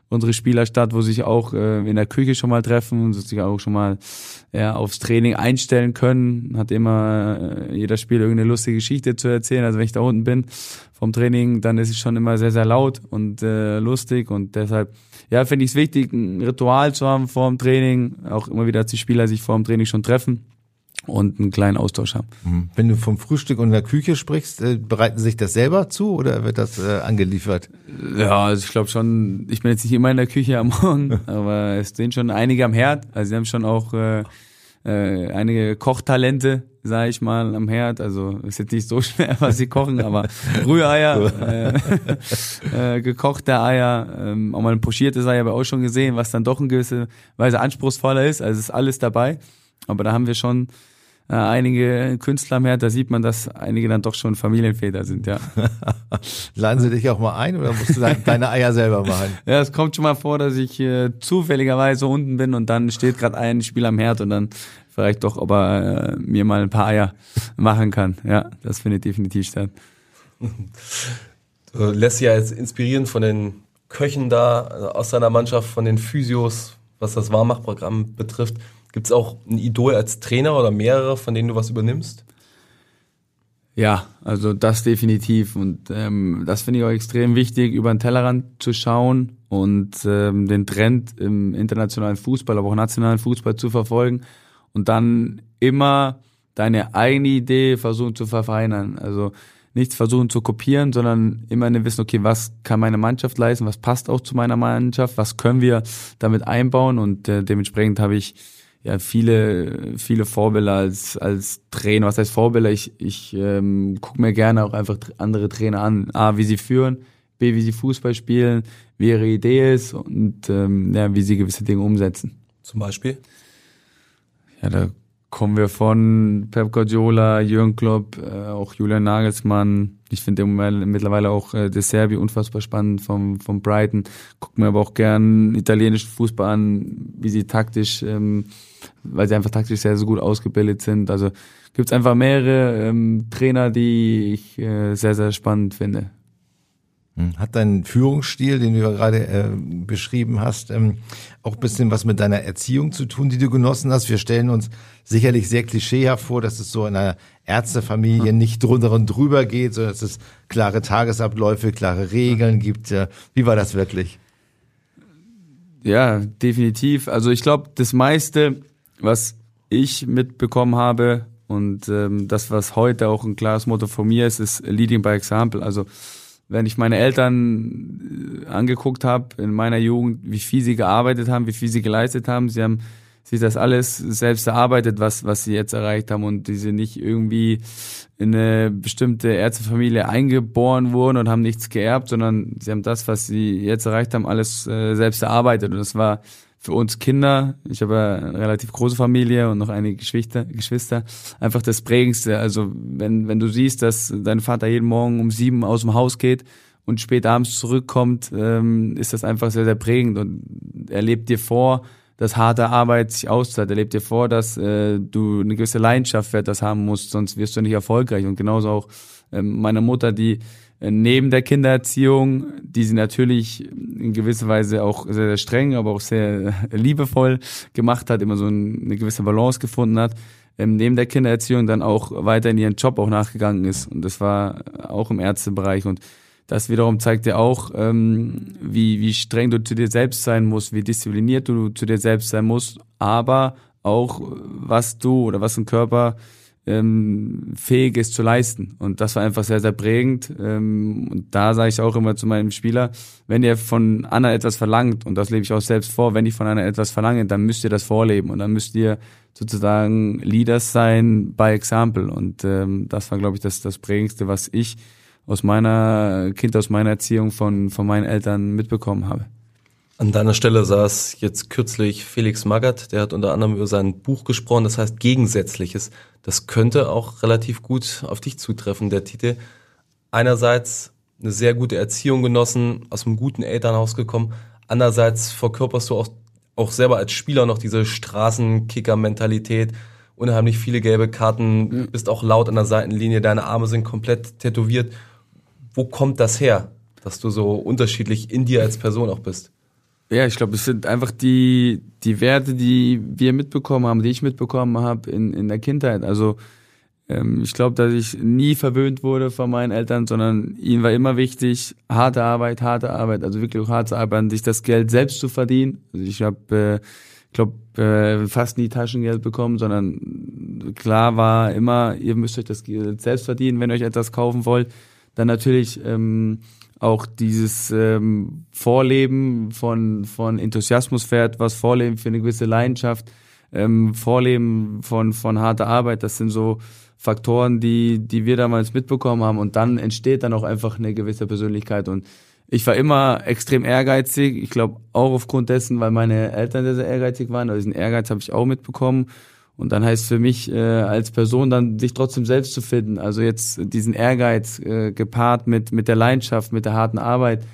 Speaker 5: unsere Spieler statt, wo sich auch äh, in der Küche schon mal treffen und sich auch schon mal ja, aufs Training einstellen können. Hat immer äh, jeder Spieler irgendeine lustige Geschichte zu erzählen. Also wenn ich da unten bin vom Training, dann ist es schon immer sehr, sehr laut und äh, lustig und deshalb ja, finde ich es wichtig, ein Ritual zu haben vor dem Training, auch immer wieder, dass die Spieler sich vor dem Training schon treffen und einen kleinen Austausch haben.
Speaker 2: Mhm. Wenn du vom Frühstück und der Küche sprichst, äh, bereiten sich das selber zu oder wird das äh, angeliefert?
Speaker 5: Ja, also ich glaube schon, ich bin jetzt nicht immer in der Küche am Morgen, aber es stehen schon einige am Herd. Also sie haben schon auch äh, äh, einige Kochtalente, sage ich mal, am Herd. Also ist jetzt nicht so schwer, was sie kochen, aber Rühreier, äh, äh, gekochte Eier, ähm, auch mal ein pochiertes Ei habe ich auch schon gesehen, was dann doch in gewisser Weise anspruchsvoller ist. Also ist alles dabei. Aber da haben wir schon einige Künstler mehr, da sieht man, dass einige dann doch schon Familienväter sind, ja.
Speaker 2: Laden sie dich auch mal ein oder musst du deine Eier selber machen?
Speaker 5: Ja, es kommt schon mal vor, dass ich äh, zufälligerweise unten bin und dann steht gerade ein Spieler am Herd und dann vielleicht doch, ob er äh, mir mal ein paar Eier machen kann. Ja, das findet definitiv statt.
Speaker 3: Du lässt sich ja jetzt inspirieren von den Köchen da äh, aus deiner Mannschaft, von den Physios, was das Warmachprogramm betrifft. Gibt es auch ein Idol als Trainer oder mehrere, von denen du was übernimmst?
Speaker 5: Ja, also das definitiv. Und ähm, das finde ich auch extrem wichtig, über den Tellerrand zu schauen und ähm, den Trend im internationalen Fußball, aber auch nationalen Fußball zu verfolgen und dann immer deine eigene Idee versuchen zu verfeinern. Also nichts versuchen zu kopieren, sondern immer wissen, okay, was kann meine Mannschaft leisten, was passt auch zu meiner Mannschaft, was können wir damit einbauen und äh, dementsprechend habe ich ja viele viele Vorbilder als als Trainer. Was heißt Vorbilder? Ich ich ähm, gucke mir gerne auch einfach andere Trainer an, a wie sie führen, b wie sie Fußball spielen, wie ihre Idee ist und ähm, ja wie sie gewisse Dinge umsetzen.
Speaker 3: Zum Beispiel?
Speaker 5: Ja, da kommen wir von Pep Guardiola, Jürgen Klopp, äh, auch Julian Nagelsmann. Ich finde mittlerweile auch äh, De Serbi unfassbar spannend vom, vom Brighton. Guck mir aber auch gern italienischen Fußball an, wie sie taktisch, ähm, weil sie einfach taktisch sehr, sehr gut ausgebildet sind. Also gibt's einfach mehrere ähm, Trainer, die ich äh, sehr, sehr spannend finde.
Speaker 2: Hm. Hat dein Führungsstil, den du ja gerade äh, beschrieben hast, ähm, auch bisschen was mit deiner Erziehung zu tun, die du genossen hast? Wir stellen uns sicherlich sehr klischeehaft vor, dass es so in einer Ärztefamilie hm. nicht drunter und drüber geht, sondern dass es klare Tagesabläufe, klare Regeln gibt. Wie war das wirklich?
Speaker 5: Ja, definitiv. Also ich glaube, das meiste, was ich mitbekommen habe und ähm, das, was heute auch ein klares Motto von mir ist, ist Leading by Example. Also wenn ich meine Eltern äh, angeguckt habe in meiner Jugend, wie viel sie gearbeitet haben, wie viel sie geleistet haben, sie haben sich das alles selbst erarbeitet, was, was sie jetzt erreicht haben und die sind nicht irgendwie in eine bestimmte Ärztefamilie eingeboren wurden und haben nichts geerbt, sondern sie haben das, was sie jetzt erreicht haben, alles äh, selbst erarbeitet und das war für uns Kinder, ich habe eine relativ große Familie und noch einige Geschwister, Geschwister, einfach das Prägendste. Also wenn, wenn du siehst, dass dein Vater jeden Morgen um sieben aus dem Haus geht und spät abends zurückkommt, ähm, ist das einfach sehr, sehr prägend und er lebt dir vor, dass harte Arbeit sich auszahlt. Er lebt dir vor, dass äh, du eine gewisse Leidenschaft für das haben musst, sonst wirst du nicht erfolgreich. Und genauso auch ähm, meine Mutter, die äh, neben der Kindererziehung, die sie natürlich in gewisser Weise auch sehr, sehr streng, aber auch sehr liebevoll gemacht hat, immer so eine gewisse Balance gefunden hat, ähm, neben der Kindererziehung dann auch weiter in ihren Job auch nachgegangen ist. Und das war auch im Ärztebereich. Und das wiederum zeigt dir auch, ähm, wie, wie streng du zu dir selbst sein musst, wie diszipliniert du zu dir selbst sein musst, aber auch, was du oder was ein Körper ähm, fähig ist zu leisten. Und das war einfach sehr, sehr prägend. Ähm, und da sage ich auch immer zu meinem Spieler, wenn ihr von Anna etwas verlangt, und das lebe ich auch selbst vor, wenn ich von Anna etwas verlange, dann müsst ihr das vorleben und dann müsst ihr sozusagen Leaders sein by example. Und ähm, das war, glaube ich, das, das Prägendste, was ich aus meiner Kind, aus meiner Erziehung von, von meinen Eltern mitbekommen habe.
Speaker 3: An deiner Stelle saß jetzt kürzlich Felix Magath, der hat unter anderem über sein Buch gesprochen, das heißt Gegensätzliches. Das könnte auch relativ gut auf dich zutreffen, der Titel. Einerseits eine sehr gute Erziehung genossen, aus einem guten Elternhaus gekommen. Andererseits verkörperst du auch, auch selber als Spieler noch diese Straßenkicker-Mentalität. Unheimlich viele gelbe Karten, bist auch laut an der Seitenlinie, deine Arme sind komplett tätowiert. Wo kommt das her, dass du so unterschiedlich in dir als Person auch bist?
Speaker 5: Ja, ich glaube, es sind einfach die, die Werte, die wir mitbekommen haben, die ich mitbekommen habe in, in der Kindheit. Also ähm, ich glaube, dass ich nie verwöhnt wurde von meinen Eltern, sondern ihnen war immer wichtig, harte Arbeit, harte Arbeit, also wirklich auch harte Arbeit, sich das Geld selbst zu verdienen. Also ich habe, äh, glaube, äh, fast nie Taschengeld bekommen, sondern klar war immer, ihr müsst euch das Geld selbst verdienen, wenn ihr euch etwas kaufen wollt. Dann natürlich ähm, auch dieses ähm, Vorleben von, von Enthusiasmus fährt, was Vorleben für eine gewisse Leidenschaft, ähm, Vorleben von, von harter Arbeit, das sind so Faktoren, die, die wir damals mitbekommen haben. Und dann entsteht dann auch einfach eine gewisse Persönlichkeit. Und ich war immer extrem ehrgeizig, ich glaube auch aufgrund dessen, weil meine Eltern sehr, sehr ehrgeizig waren, also diesen Ehrgeiz habe ich auch mitbekommen und dann heißt für mich äh, als Person dann sich trotzdem selbst zu finden. Also jetzt diesen Ehrgeiz äh, gepaart mit mit der Leidenschaft, mit der harten Arbeit,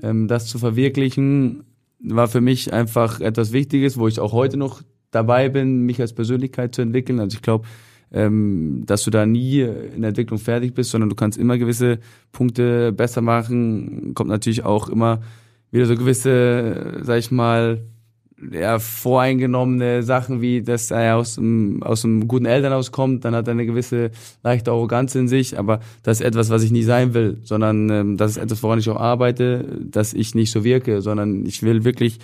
Speaker 5: ähm, das zu verwirklichen, war für mich einfach etwas Wichtiges, wo ich auch heute noch dabei bin, mich als Persönlichkeit zu entwickeln. Also ich glaube, ähm, dass du da nie in der Entwicklung fertig bist, sondern du kannst immer gewisse Punkte besser machen. Kommt natürlich auch immer wieder so gewisse, sag ich mal, ja, voreingenommene Sachen wie, dass er aus einem, aus einem guten Elternhaus kommt, dann hat er eine gewisse leichte Arroganz in sich, aber das ist etwas, was ich nie sein will, sondern ähm, das ist etwas, woran ich auch arbeite, dass ich nicht so wirke, sondern ich will wirklich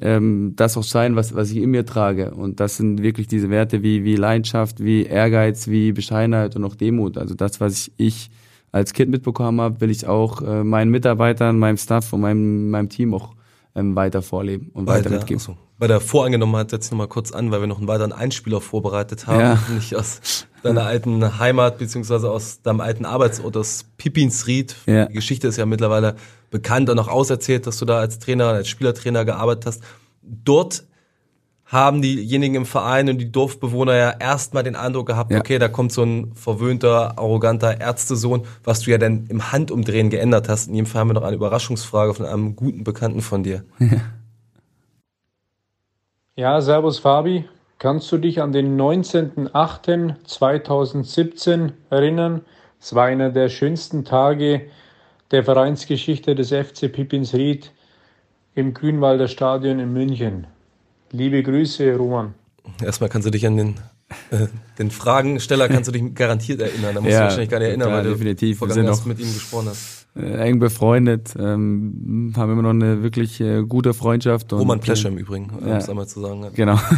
Speaker 5: ähm, das auch sein, was, was ich in mir trage. Und das sind wirklich diese Werte wie, wie Leidenschaft, wie Ehrgeiz, wie Bescheidenheit und auch Demut. Also das, was ich, ich als Kind mitbekommen habe, will ich auch äh, meinen Mitarbeitern, meinem Staff und meinem, meinem Team auch ähm, weiter vorleben und weiter
Speaker 3: der,
Speaker 5: mitgeben.
Speaker 3: Also, bei der Voreingenommenheit setze ich nochmal kurz an, weil wir noch einen weiteren Einspieler vorbereitet haben.
Speaker 5: Ja.
Speaker 3: Nicht aus deiner alten Heimat, beziehungsweise aus deinem alten Arbeitsort, aus Pippinsried.
Speaker 5: Ja.
Speaker 3: Die Geschichte ist ja mittlerweile bekannt und auch auserzählt, dass du da als Trainer, als Spielertrainer gearbeitet hast. Dort haben diejenigen im Verein und die Dorfbewohner ja erstmal den Eindruck gehabt,
Speaker 5: Ja.
Speaker 3: okay, da kommt so ein verwöhnter, arroganter Ärztesohn, was du ja dann im Handumdrehen geändert hast. In jedem Fall haben wir noch eine Überraschungsfrage von einem guten Bekannten von dir.
Speaker 6: Ja, servus Fabi. Kannst du dich an den 19.08.2017 erinnern? Es war einer der schönsten Tage der Vereinsgeschichte des FC Pippinsried im Grünwalder Stadion in München. Liebe Grüße, Roman.
Speaker 3: Erstmal kannst du dich an den, äh, den Fragensteller kannst du dich garantiert erinnern. Da musst
Speaker 5: Ja,
Speaker 3: du wahrscheinlich gar nicht erinnern,
Speaker 5: klar,
Speaker 3: weil du
Speaker 5: definitiv. Sind
Speaker 3: hast
Speaker 5: auch-
Speaker 3: mit ihm gesprochen hast.
Speaker 5: Äh, eng befreundet, ähm, haben immer noch eine wirklich äh, gute Freundschaft. Und,
Speaker 3: Roman Plescher im Übrigen, um
Speaker 5: ja.
Speaker 3: es einmal zu sagen.
Speaker 5: Genau.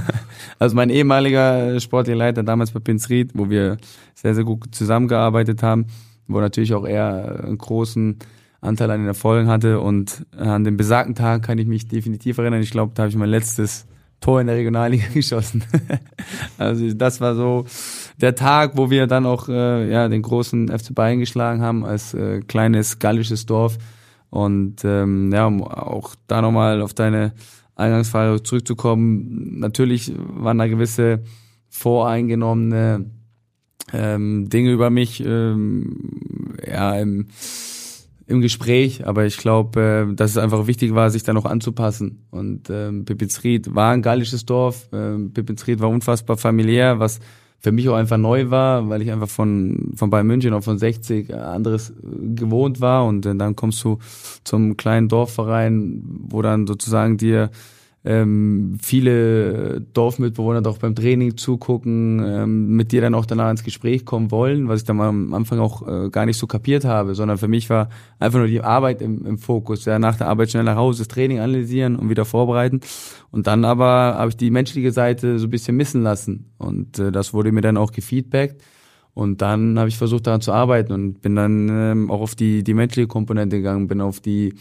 Speaker 5: Also mein ehemaliger sportlicher Leiter damals bei Pinsried, wo wir sehr, sehr gut zusammengearbeitet haben, wo natürlich auch er einen großen Anteil an den Erfolgen hatte und an den besagten Tag kann ich mich definitiv erinnern. Ich glaube, da habe ich mein letztes Tor in der Regionalliga geschossen. also das war so der Tag, wo wir dann auch äh, ja den großen FC Bayern geschlagen haben als äh, kleines gallisches Dorf und ähm, ja um auch da nochmal auf deine Eingangsfrage zurückzukommen. Natürlich waren da gewisse voreingenommene ähm, Dinge über mich ähm, ja im im Gespräch, aber ich glaube, äh, dass es einfach wichtig war, sich dann auch anzupassen. Und ähm, Pippinzried war ein gallisches Dorf, ähm, Pippinzried war unfassbar familiär, was für mich auch einfach neu war, weil ich einfach von, von Bayern München auch von 60 anderes äh, gewohnt war und äh, dann kommst du zum kleinen Dorfverein, wo dann sozusagen dir ähm, viele Dorfmitbewohner doch beim Training zugucken, ähm, mit dir dann auch danach ins Gespräch kommen wollen, was ich dann am Anfang auch äh, gar nicht so kapiert habe, sondern für mich war einfach nur die Arbeit im, im Fokus. Ja, nach der Arbeit schnell nach Hause, das Training analysieren und wieder vorbereiten. Und dann aber habe ich die menschliche Seite so ein bisschen missen lassen. Und äh, das wurde mir dann auch gefeedbackt. Und dann habe ich versucht daran zu arbeiten und bin dann ähm, auch auf die, die menschliche Komponente gegangen, bin auf die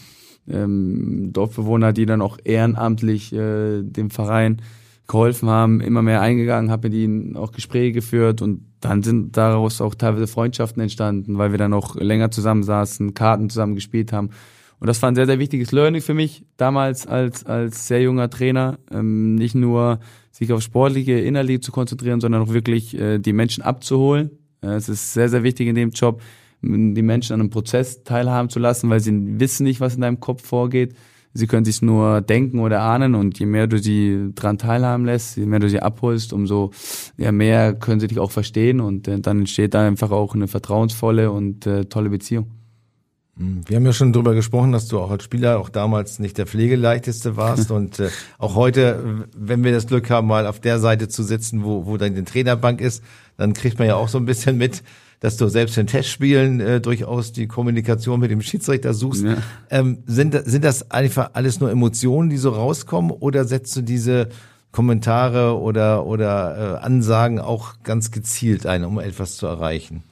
Speaker 5: ähm, Dorfbewohner, die dann auch ehrenamtlich äh, dem Verein geholfen haben, immer mehr eingegangen, habe mit ihnen auch Gespräche geführt und dann sind daraus auch teilweise Freundschaften entstanden, weil wir dann auch länger zusammensaßen, Karten zusammen gespielt haben. Und das war ein sehr, sehr wichtiges Learning für mich damals als, als sehr junger Trainer. Ähm, nicht nur sich auf sportliche Inhalte zu konzentrieren, sondern auch wirklich äh, die Menschen abzuholen. Äh, es ist sehr, sehr wichtig in dem Job, die Menschen an einem Prozess teilhaben zu lassen, weil sie wissen nicht, was in deinem Kopf vorgeht. Sie können sich nur denken oder ahnen und je mehr du sie dran teilhaben lässt, je mehr du sie abholst, umso ja, mehr können sie dich auch verstehen und äh, dann entsteht da einfach auch eine vertrauensvolle und äh, tolle Beziehung.
Speaker 2: Wir haben ja schon drüber gesprochen, dass du auch als Spieler auch damals nicht der Pflegeleichteste warst und äh, auch heute, wenn wir das Glück haben, mal auf der Seite zu sitzen, wo, wo dann die Trainerbank ist, dann kriegt man ja auch so ein bisschen mit, dass du selbst in Testspielen äh, durchaus die Kommunikation mit dem Schiedsrichter suchst.
Speaker 5: Ja.
Speaker 2: Ähm, sind, sind das einfach alles nur Emotionen, die so rauskommen oder setzt du diese Kommentare oder, oder äh, Ansagen auch ganz gezielt ein, um etwas zu erreichen?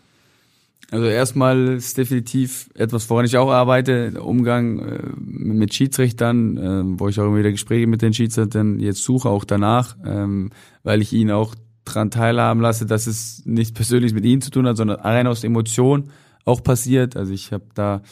Speaker 5: Also erstmal ist definitiv etwas, woran ich auch arbeite, der Umgang äh, mit Schiedsrichtern, äh, wo ich auch immer wieder Gespräche mit den Schiedsrichtern jetzt suche, auch danach, ähm, weil ich ihn auch dran teilhaben lasse, dass es nichts Persönliches mit ihnen zu tun hat, sondern rein aus Emotion auch passiert. Also ich habe da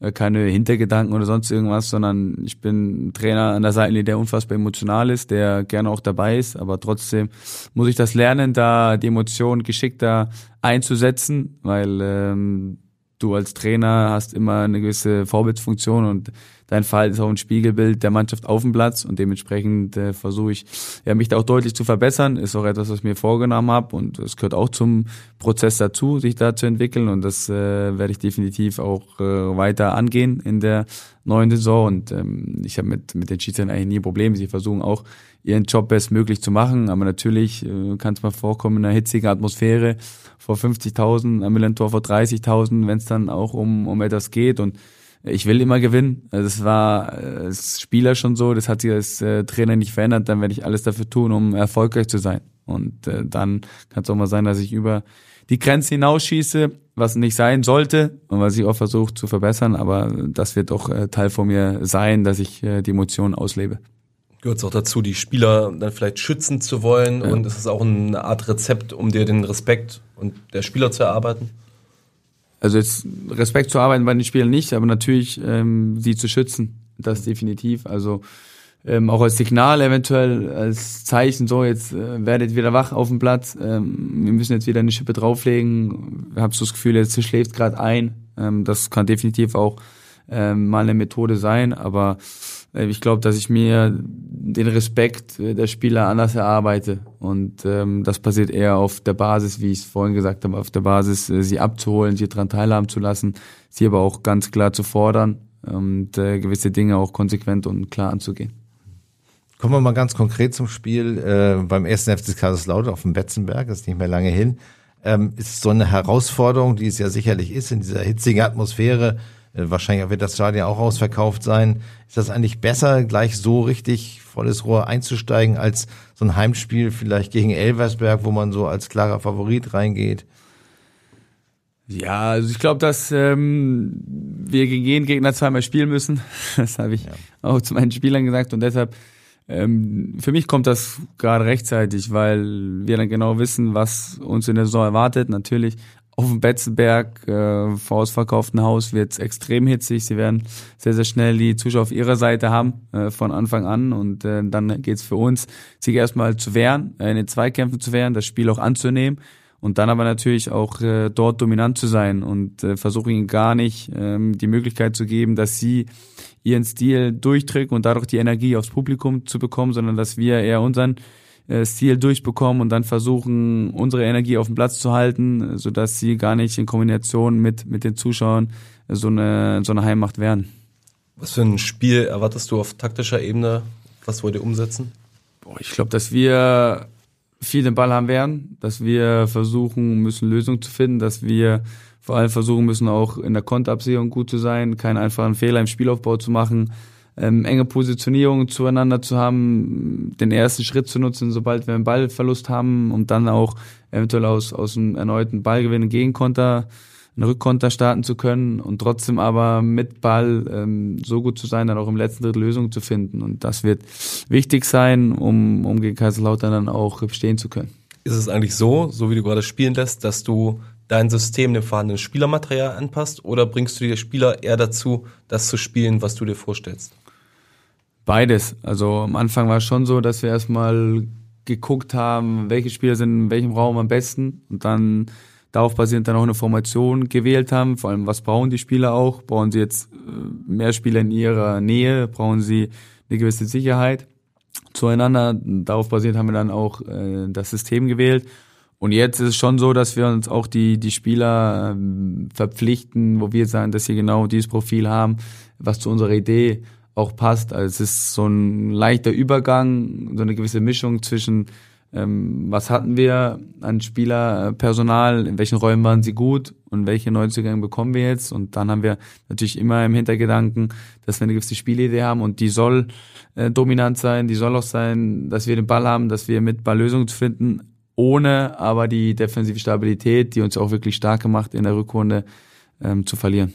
Speaker 5: äh, keine Hintergedanken oder sonst irgendwas, sondern ich bin Trainer an der Seitenlinie, der unfassbar emotional ist, der gerne auch dabei ist, aber trotzdem muss ich das lernen, da die Emotionen geschickter einzusetzen, weil ähm, du als Trainer hast immer eine gewisse Vorbildfunktion und dein Verhalten ist auch ein Spiegelbild der Mannschaft auf dem Platz und dementsprechend äh, versuche ich, ja, mich da auch deutlich zu verbessern. Ist auch etwas, was ich mir vorgenommen habe und es gehört auch zum Prozess dazu, sich da zu entwickeln und das äh, werde ich definitiv auch äh, weiter angehen in der neuen Saison und ähm, ich habe mit, mit den Schiedsrichtern eigentlich nie Probleme. Sie versuchen auch ihren Job bestmöglich zu machen, aber natürlich äh, kann es mal vorkommen in einer hitzigen Atmosphäre vor 50.000, am Millentor vor 30.000, wenn es dann auch um, um etwas geht und ich will immer gewinnen. Also das war äh, als Spieler schon so, das hat sich als äh, Trainer nicht verändert. Dann werde ich alles dafür tun, um erfolgreich zu sein. Und äh, dann kann es auch mal sein, dass ich über die Grenze hinausschieße, was nicht sein sollte und was ich auch versuche zu verbessern. Aber das wird auch äh, Teil von mir sein, dass ich äh, die Emotionen auslebe.
Speaker 3: Gehört es auch dazu, die Spieler dann vielleicht schützen zu wollen ja. und es ist auch eine Art Rezept, um dir den Respekt und der Spieler zu erarbeiten?
Speaker 5: Also jetzt Respekt zu arbeiten bei den Spielern nicht, aber natürlich ähm, sie zu schützen, das definitiv. Also ähm, auch als Signal eventuell, als Zeichen, so jetzt äh, werdet wieder wach auf dem Platz, ähm, wir müssen jetzt wieder eine Schippe drauflegen, habe so das Gefühl, jetzt schläft gerade ein. Ähm, das kann definitiv auch ähm, mal eine Methode sein, aber ich glaube, dass ich mir den Respekt der Spieler anders erarbeite. Und ähm, das passiert eher auf der Basis, wie ich es vorhin gesagt habe, auf der Basis, äh, sie abzuholen, sie daran teilhaben zu lassen, sie aber auch ganz klar zu fordern und äh, gewisse Dinge auch konsequent und klar anzugehen.
Speaker 2: Kommen wir mal ganz konkret zum Spiel äh, beim ersten FC Kaiserslautern auf dem Betzenberg, das ist nicht mehr lange hin. Ähm, ist so eine Herausforderung, die es ja sicherlich ist in dieser hitzigen Atmosphäre, äh, wahrscheinlich wird das Stadion auch ausverkauft sein. Ist das eigentlich besser, gleich so richtig volles Rohr einzusteigen, als so ein Heimspiel vielleicht gegen Elversberg, wo man so als klarer Favorit reingeht?
Speaker 5: Ja, also ich glaube, dass ähm, wir gegen jeden Gegner zweimal spielen müssen. Das habe ich ja. auch zu meinen Spielern gesagt und deshalb ähm, für mich kommt das gerade rechtzeitig, weil wir dann genau wissen, was uns in der Saison erwartet. Natürlich auf dem Betzenberg äh, vor ausverkauften Haus wird es extrem hitzig. Sie werden sehr, sehr schnell die Zuschauer auf ihrer Seite haben äh, von Anfang an. Und äh, dann geht es für uns, sich erstmal zu wehren, äh, in den Zweikämpfen zu wehren, das Spiel auch anzunehmen und dann aber natürlich auch äh, dort dominant zu sein und äh, versuche ihnen gar nicht ähm, die Möglichkeit zu geben, dass sie ihren Stil durchdrücken und dadurch die Energie aufs Publikum zu bekommen, sondern dass wir eher unseren Stil durchbekommen und dann versuchen, unsere Energie auf dem Platz zu halten, sodass sie gar nicht in Kombination mit, mit den Zuschauern so eine, so eine Heimmacht werden.
Speaker 3: Was für ein Spiel erwartest du auf taktischer Ebene? Was wollt ihr umsetzen?
Speaker 5: Boah, ich glaube, dass wir viel den Ball haben werden, dass wir versuchen müssen, Lösungen zu finden, dass wir vor allem versuchen müssen, auch in der Konterabsicherung gut zu sein, keinen einfachen Fehler im Spielaufbau zu machen, ähm, enge Positionierungen zueinander zu haben, den ersten Schritt zu nutzen, sobald wir einen Ballverlust haben, um dann auch eventuell aus, aus einem erneuten Ballgewinn Gegenkonter, einen Rückkonter starten zu können und trotzdem aber mit Ball ähm, so gut zu sein, dann auch im letzten Drittel Lösungen zu finden. Und das wird wichtig sein, um, um gegen Kaiserslautern dann auch stehen zu können.
Speaker 3: Ist es eigentlich so, so wie du gerade spielen lässt, dass du dein System dem vorhandenen Spielermaterial anpasst oder bringst du die Spieler eher dazu, das zu spielen, was du dir vorstellst?
Speaker 5: Beides. Also am Anfang war es schon so, dass wir erstmal geguckt haben, welche Spieler sind in welchem Raum am besten und dann darauf basierend dann auch eine Formation gewählt haben. Vor allem, was brauchen die Spieler auch? Brauchen sie jetzt äh, mehr Spieler in ihrer Nähe? Brauchen sie eine gewisse Sicherheit zueinander? Darauf basierend haben wir dann auch äh, das System gewählt. Und jetzt ist es schon so, dass wir uns auch die, die Spieler ähm, verpflichten, wo wir sagen, dass sie genau dieses Profil haben, was zu unserer Idee auch passt. Also es ist so ein leichter Übergang, so eine gewisse Mischung zwischen ähm, was hatten wir an Spielerpersonal, in welchen Räumen waren sie gut und welche Neuzugänge bekommen wir jetzt. Und dann haben wir natürlich immer im Hintergedanken, dass wir eine gewisse Spielidee haben und die soll äh, dominant sein, die soll auch sein, dass wir den Ball haben, dass wir mit Ball Lösungen finden, ohne aber die defensive Stabilität, die uns auch wirklich stark gemacht in der Rückrunde, ähm, zu verlieren.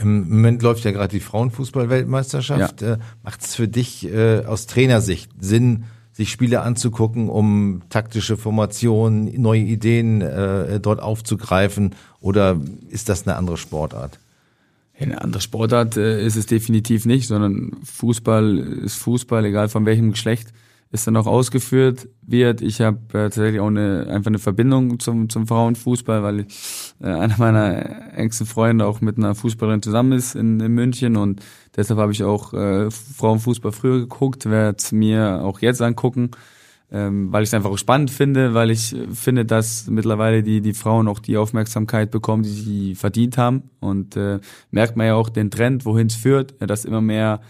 Speaker 2: Im Moment läuft ja gerade die Frauenfußball-Weltmeisterschaft. Ja. Äh, Macht es für dich äh, aus Trainersicht Sinn, sich Spiele anzugucken, um taktische Formationen, neue Ideen äh, dort aufzugreifen? Oder ist das eine andere Sportart?
Speaker 5: Eine andere Sportart äh, ist es definitiv nicht, sondern Fußball ist Fußball, egal von welchem Geschlecht es dann auch ausgeführt wird. Ich habe äh, tatsächlich auch eine, einfach eine Verbindung zum, zum Frauenfußball, weil äh, einer meiner engsten Freunde auch mit einer Fußballerin zusammen ist in, in München und deshalb habe ich auch äh, Frauenfußball früher geguckt, werde mir auch jetzt angucken ähm, weil ich es einfach auch spannend finde, weil ich finde, dass mittlerweile die, die Frauen auch die Aufmerksamkeit bekommen, die sie verdient haben. Und äh, merkt man ja auch den Trend, wohin es führt, dass immer mehr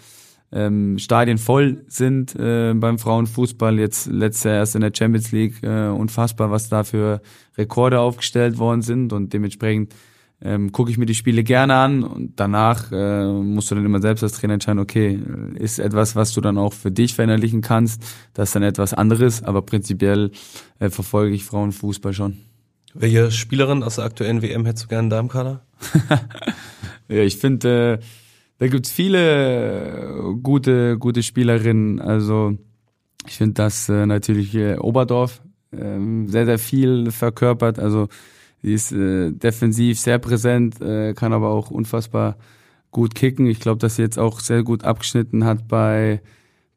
Speaker 5: ähm, Stadien voll sind äh, beim Frauenfußball. Jetzt letztes Jahr erst in der Champions League äh, unfassbar, was da für Rekorde aufgestellt worden sind und dementsprechend ähm, gucke ich mir die Spiele gerne an und danach äh, musst du dann immer selbst als Trainer entscheiden, okay, ist etwas, was du dann auch für dich verinnerlichen kannst, das ist dann etwas anderes, aber prinzipiell äh, verfolge ich Frauenfußball schon.
Speaker 3: Welche Spielerin aus der aktuellen WM hättest du gerne da im Kader?
Speaker 5: ja, ich finde, äh, da gibt's viele gute, gute Spielerinnen. Also ich finde, dass äh, natürlich äh, Oberdorf äh, sehr, sehr viel verkörpert. Also Sie ist äh, defensiv sehr präsent, äh, kann aber auch unfassbar gut kicken. Ich glaube, dass sie jetzt auch sehr gut abgeschnitten hat bei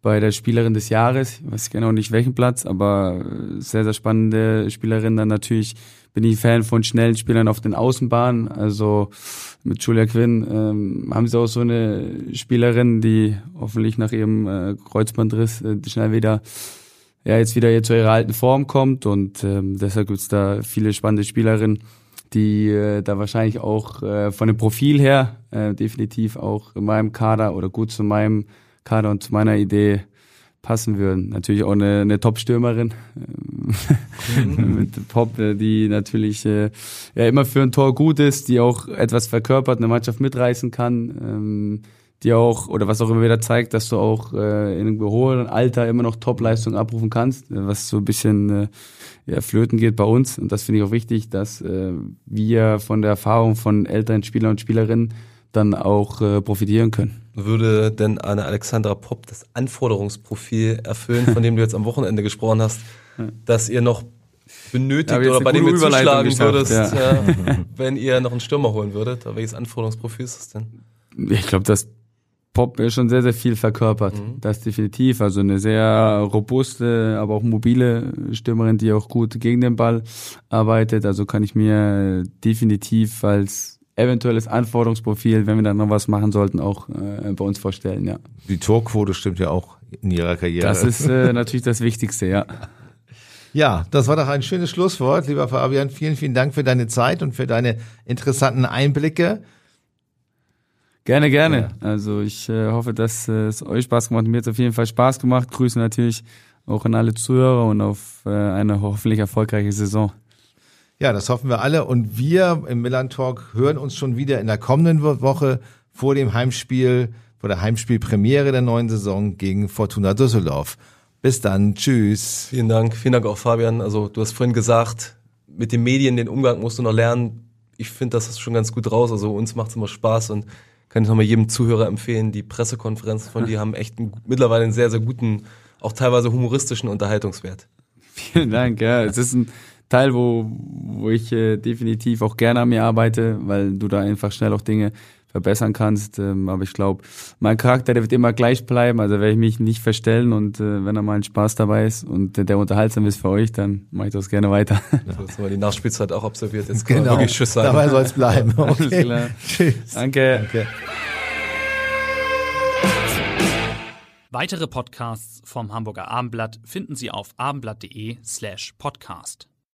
Speaker 5: bei der Spielerin des Jahres. Ich weiß genau nicht welchen Platz, aber äh, sehr, sehr spannende Spielerin. Dann natürlich bin ich Fan von schnellen Spielern auf den Außenbahnen. Also mit Julia Quinn ähm, haben sie auch so eine Spielerin, die hoffentlich nach ihrem äh, Kreuzbandriss äh, schnell wieder ja jetzt wieder hier zu ihrer alten Form kommt und ähm, deshalb gibt's da viele spannende Spielerinnen, die äh, da wahrscheinlich auch äh, von dem Profil her äh, definitiv auch in meinem Kader oder gut zu meinem Kader und zu meiner Idee passen würden. Natürlich auch eine, eine Top-Stürmerin mhm. mit Pop, äh, die natürlich äh, ja immer für ein Tor gut ist, die auch etwas verkörpert, eine Mannschaft mitreißen kann. Ähm, die auch, oder was auch immer wieder zeigt, dass du auch äh, in einem hohen Alter immer noch Top-Leistung abrufen kannst, äh, was so ein bisschen äh, ja, flöten geht bei uns. Und das finde ich auch wichtig, dass äh, wir von der Erfahrung von älteren Spielern und Spielerinnen dann auch äh, profitieren können.
Speaker 3: Würde denn eine Alexandra Popp das Anforderungsprofil erfüllen, von dem du jetzt am Wochenende gesprochen hast, dass ihr noch benötigt oder bei dem ihr zuschlagen würdest, ja. Ja, wenn ihr noch einen Stürmer holen würdet? Welches Anforderungsprofil ist das denn?
Speaker 5: Ich glaube, dass Pop ist schon sehr, sehr viel verkörpert. Mhm. Das definitiv. Also eine sehr robuste, aber auch mobile Stürmerin, die auch gut gegen den Ball arbeitet. Also kann ich mir definitiv als eventuelles Anforderungsprofil, wenn wir dann noch was machen sollten, auch äh, bei uns vorstellen, ja.
Speaker 2: Die Torquote stimmt ja auch in ihrer Karriere.
Speaker 5: Das ist äh, natürlich das Wichtigste, ja.
Speaker 2: Ja, das war doch ein schönes Schlusswort, lieber Fabian. Vielen, vielen Dank für deine Zeit und für deine interessanten Einblicke.
Speaker 5: Gerne, gerne. Ja. Also ich äh, hoffe, dass äh, es euch Spaß gemacht hat. Mir hat es auf jeden Fall Spaß gemacht. Grüße natürlich auch an alle Zuhörer und auf äh, eine hoffentlich erfolgreiche Saison.
Speaker 2: Ja, das hoffen wir alle. Und wir im Milan Talk hören uns schon wieder in der kommenden Woche vor dem Heimspiel, vor der Heimspielpremiere der neuen Saison gegen Fortuna Düsseldorf. Bis dann. Tschüss.
Speaker 3: Vielen Dank. Vielen Dank auch, Fabian. Also du hast vorhin gesagt, mit den Medien den Umgang musst du noch lernen. Ich finde, das ist schon ganz gut raus. Also uns macht es immer Spaß und kann ich nochmal jedem Zuhörer empfehlen. Die Pressekonferenzen von dir haben echt einen, mittlerweile einen sehr, sehr guten, auch teilweise humoristischen Unterhaltungswert.
Speaker 5: Vielen Dank, ja. Es ist ein Teil, wo, wo ich äh, definitiv auch gerne an mir arbeite, weil du da einfach schnell auch Dinge verbessern kannst. Ähm, aber ich glaube, mein Charakter, der wird immer gleich bleiben. Also werde ich mich nicht verstellen und äh, wenn da mal ein Spaß dabei ist und äh, der unterhaltsam ist für euch, dann mache ich das gerne weiter.
Speaker 3: Ja, das haben wir die Nachspielzeit auch observiert.
Speaker 2: Jetzt kann genau. wirklich Tschüss sagen. Dabei soll es bleiben. Okay.
Speaker 5: Tschüss. Danke. Danke.
Speaker 7: Weitere Podcasts vom Hamburger Abendblatt finden Sie auf abendblatt.de slash podcast.